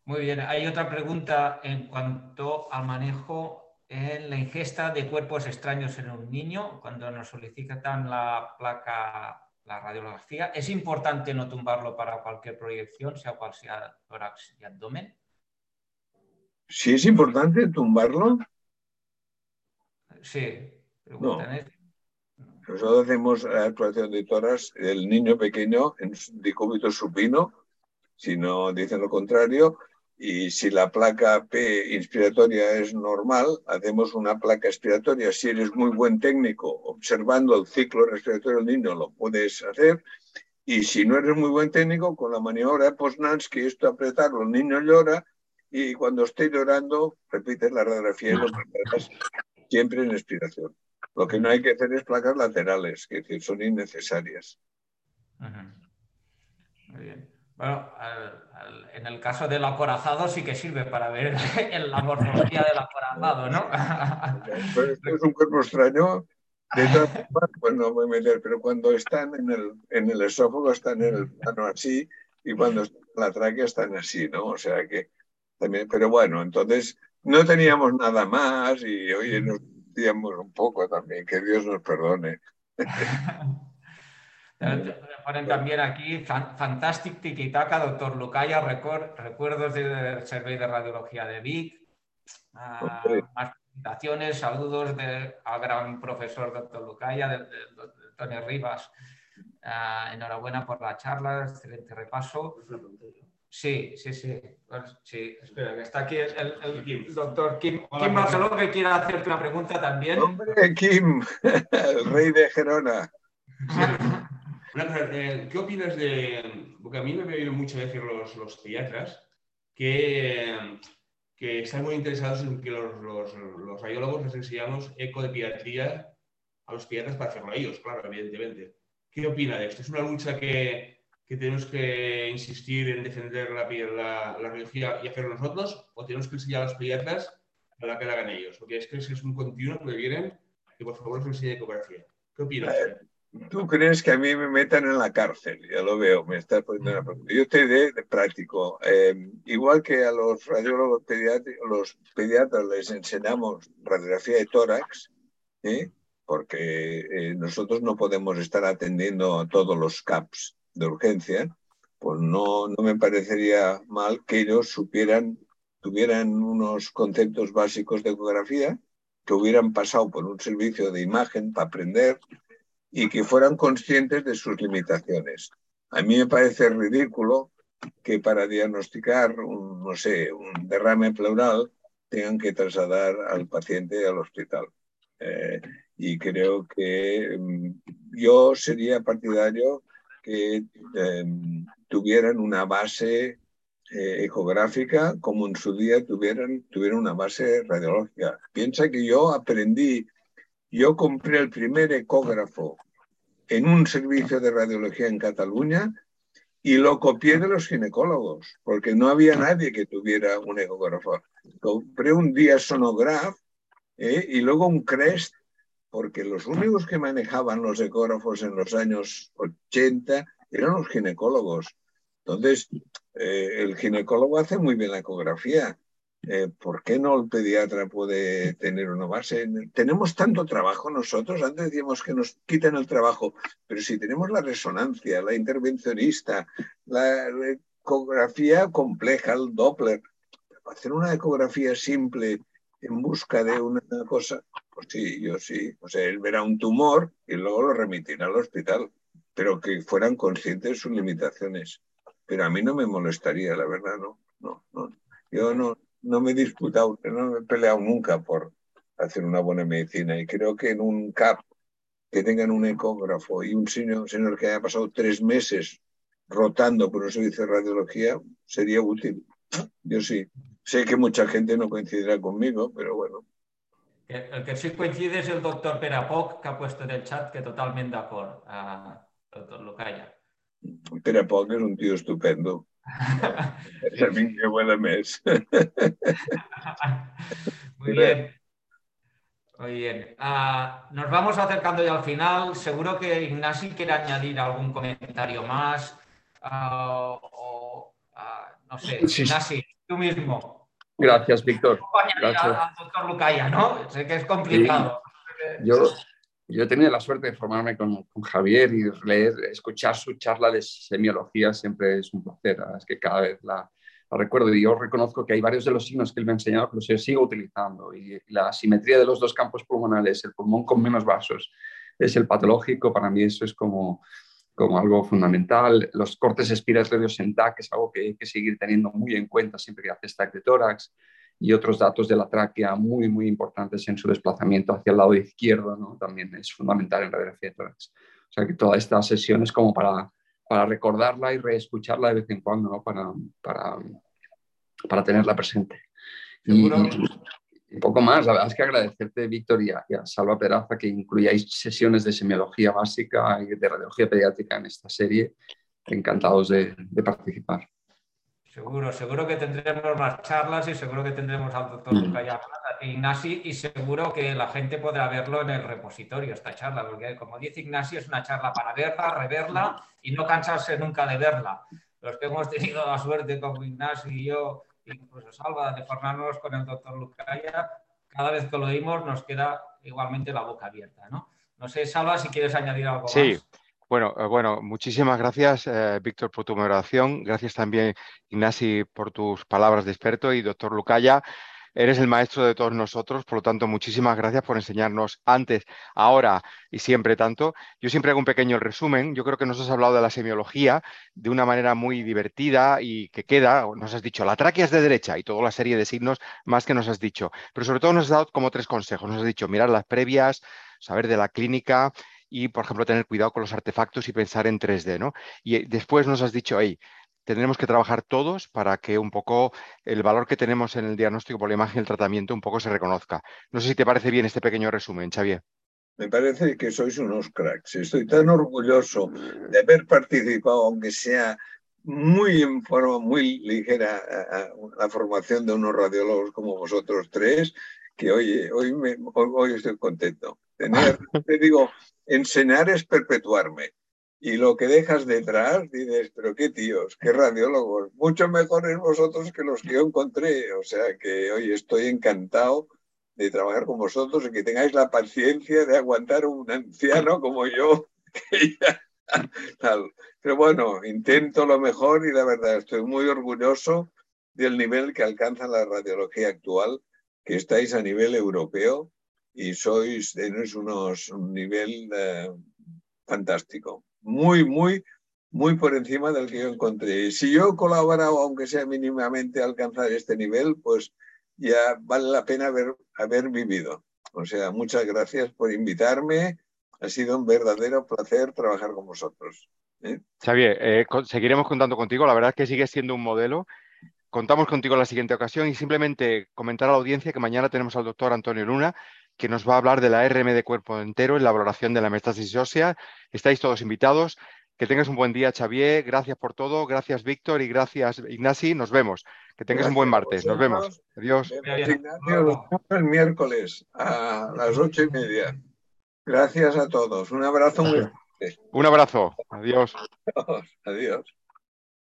Muy bien, hay otra pregunta en cuanto al manejo en la ingesta de cuerpos extraños en un niño cuando nos solicitan la placa, la radiografía. ¿Es importante no tumbarlo para cualquier proyección, sea cual sea tórax y abdomen? si es importante tumbarlo. Sí. No. Nosotros hacemos la actuación de toras del niño pequeño en decúbito supino, si no dicen lo contrario, y si la placa P inspiratoria es normal, hacemos una placa expiratoria. Si eres muy buen técnico, observando el ciclo respiratorio del niño, lo puedes hacer. Y si no eres muy buen técnico, con la maniobra Posnansky, esto apretarlo, el niño llora y cuando esté llorando, repites la radiografía y lo preparas siempre en expiración. Lo que no hay que hacer es placas laterales, que son innecesarias. Muy bien. Bueno, en el caso del acorazado sí que sirve para ver [LAUGHS] la morfología del acorazado, ¿no? es un cuerpo extraño. De todas formas, pues no voy a meter, pero cuando están en el, en el esófago están en el plano así y cuando están en la tráquea están así, ¿no? O sea que también, pero bueno, entonces no teníamos nada más y oye, nos un poco también, que Dios nos perdone. [LAUGHS] Ponen también aquí, Fantastic Tikitaka, doctor Lucaya, recuerdos del Servicio de Radiología de Vic. Ah, más presentaciones, saludos al gran profesor doctor Lucaya, de, Tony Rivas. Ah, enhorabuena por la charla, excelente repaso. Sí, sí, sí. sí. Espera, que está aquí el, doctor Kim, Kim Barceló que quiere hacerte una pregunta también. Hombre, Kim, [LAUGHS] el rey de Gerona. Eh, ¿qué opinas de.? Porque a mí me oído muchas veces los, los pediatras que, que, están muy interesados en que los, los, los, radiólogos les enseñamos eco de pediatría a los pediatras para hacerlo a ellos, claro, evidentemente. ¿Qué opina de esto? ¿Es una lucha que, que tenemos que insistir en defender la, la, la radiología y hacerlo nosotros? ¿O tenemos que enseñar a los pediatras para que lo hagan ellos? Porque es que es un continuo que vienen que por favor les enseñe ecografía. ¿Qué opinas? Tú crees que a mí me metan en la cárcel, ya lo veo, me estás poniendo Yo te de, de práctico. Eh, igual que a los radiólogos pediátricos, los pediatras les enseñamos radiografía de tórax, ¿eh? porque eh, nosotros no podemos estar atendiendo a todos los CAPS de urgencia, pues no, no me parecería mal que ellos supieran, tuvieran unos conceptos básicos de ecografía, que hubieran pasado por un servicio de imagen para aprender y que fueran conscientes de sus limitaciones. A mí me parece ridículo que para diagnosticar un, no sé, un derrame pleural tengan que trasladar al paciente al hospital. Eh, y creo que mm, yo sería partidario que em, tuvieran una base eh, ecográfica como en su día tuvieran, tuvieran una base radiológica. Piensa que yo aprendí yo compré el primer ecógrafo en un servicio de radiología en Cataluña y lo copié de los ginecólogos, porque no había nadie que tuviera un ecógrafo. Compré un día sonograf ¿eh? y luego un Crest, porque los únicos que manejaban los ecógrafos en los años 80 eran los ginecólogos. Entonces, eh, el ginecólogo hace muy bien la ecografía eh, ¿por qué no el pediatra puede tener una base? Tenemos tanto trabajo nosotros, antes decíamos que nos quitan el trabajo, pero si tenemos la resonancia, la intervencionista, la ecografía compleja, el Doppler, hacer una ecografía simple en busca de una cosa, pues sí, yo sí. O sea, él verá un tumor y luego lo remitirá al hospital, pero que fueran conscientes de sus limitaciones. Pero a mí no me molestaría, la verdad, no. No, no. Yo no, no me he disputado, no me he peleado nunca por hacer una buena medicina y creo que en un CAP que tengan un ecógrafo y un señor, señor que haya pasado tres meses rotando por un servicio de radiología sería útil. Yo sí. Sé que mucha gente no coincidirá conmigo, pero bueno. El que sí coincide es el doctor Perapoc, que ha puesto en el chat que totalmente de acuerdo, doctor Lucaya. Perapoc es un tío estupendo. [LAUGHS] También qué buena mes. [LAUGHS] Muy bien. Muy bien. Uh, nos vamos acercando ya al final. Seguro que Ignasi quiere añadir algún comentario más. Uh, o, uh, no sé, sí. Ignasi, tú mismo. Gracias, Víctor. Gracias. Al doctor Lucaya, ¿no? Sé que es complicado. Sí. Yo, yo he tenido la suerte de formarme con, con, Javier y leer, escuchar su charla de semiología siempre es un placer. Es que cada vez la, recuerdo y yo reconozco que hay varios de los signos que él me ha enseñado que los sigo utilizando y la simetría de los dos campos pulmonales, el pulmón con menos vasos, es el patológico, para mí eso es como, algo fundamental. Los cortes expiratorios en TAC es algo que hay que seguir teniendo muy en cuenta siempre que haces TAC de tórax y otros datos de la tráquea muy, muy importantes en su desplazamiento hacia el lado izquierdo, ¿no? también es fundamental en radiografía de tórax. O sea que toda esta sesión es como para, para recordarla y reescucharla de vez en cuando, ¿no? para, para, para tenerla presente. Y, un poco más, la verdad es que agradecerte, Víctor, y a, Salva Peraza que incluyáis sesiones de semiología básica y de radiología pediátrica en esta serie. Encantados de, de participar. Seguro, seguro que tendremos más charlas y seguro que tendremos al doctor mm. Ignasi y seguro que la gente podrá verlo en el repositorio, esta charla, porque como dice Ignasi, es una charla para verla, reverla y no cansarse nunca de verla. Los que hemos tenido la suerte como Ignasi y yo, incluso Salva, de formarnos con el doctor Lucaya, cada vez que lo oímos nos queda igualmente la boca abierta. No, no sé, Salva, si quieres añadir algo sí. más. Bueno, eh, bueno, muchísimas gracias, eh, Víctor, por tu moderación. Gracias también, Ignasi, por tus palabras de experto y doctor Lucaya. Eres el maestro de todos nosotros, por lo tanto, muchísimas gracias por enseñarnos antes, ahora y siempre tanto. Yo siempre hago un pequeño resumen. Yo creo que nos has hablado de la semiología de una manera muy divertida y que queda, nos has dicho, la tráquea es de derecha y toda la serie de signos más que nos has dicho. Pero sobre todo nos has dado como tres consejos. Nos has dicho mirar las previas, saber de la clínica y, por ejemplo, tener cuidado con los artefactos y pensar en 3D, ¿no? Y eh, después nos has dicho, hey, tendremos que trabajar todos para que un poco el valor que tenemos en el diagnóstico por la imagen y el tratamiento un poco se reconozca. No sé si te parece bien este pequeño resumen, Xavier. Me parece que sois unos cracks. Estoy tan orgulloso de haber participado, aunque sea muy en forma muy ligera, a, la formación de unos radiólogos como vosotros tres, que oye, hoy, me, hoy, estoy contento. Tener, [LAUGHS] te digo, enseñar es perpetuarme. Y lo que dejas detrás, dices, pero qué tíos, qué radiólogos, mucho mejores vosotros que los que yo encontré. O sea que hoy estoy encantado de trabajar con vosotros y que tengáis la paciencia de aguantar un anciano como yo. [LAUGHS] Pero bueno, intento lo mejor y la verdad estoy muy orgulloso del nivel que alcanza la radiología actual que estáis a nivel europeo y sois, tenéis unos, un nivel eh, fantástico, muy, muy, muy por encima del que yo encontré. Si yo he colaborado, aunque sea mínimamente, a alcanzar este nivel, pues ya vale la pena haber, haber vivido. O sea, muchas gracias por invitarme. Ha sido un verdadero placer trabajar con vosotros. ¿eh? Xavier, eh, seguiremos contando contigo. La verdad es que sigues siendo un modelo contamos contigo en la siguiente ocasión y simplemente comentar a la audiencia que mañana tenemos al doctor Antonio Luna, que nos va a hablar de la RM de cuerpo entero en la valoración de la metástasis ósea. Estáis todos invitados. Que tengas un buen día, Xavier. Gracias por todo. Gracias, Víctor. Y gracias, Ignasi. Nos vemos. Que tengas un buen martes. Nos vemos. Adiós. el miércoles a las ocho y media. Gracias a todos. Un abrazo muy fuerte. Un abrazo. Adiós. Adiós.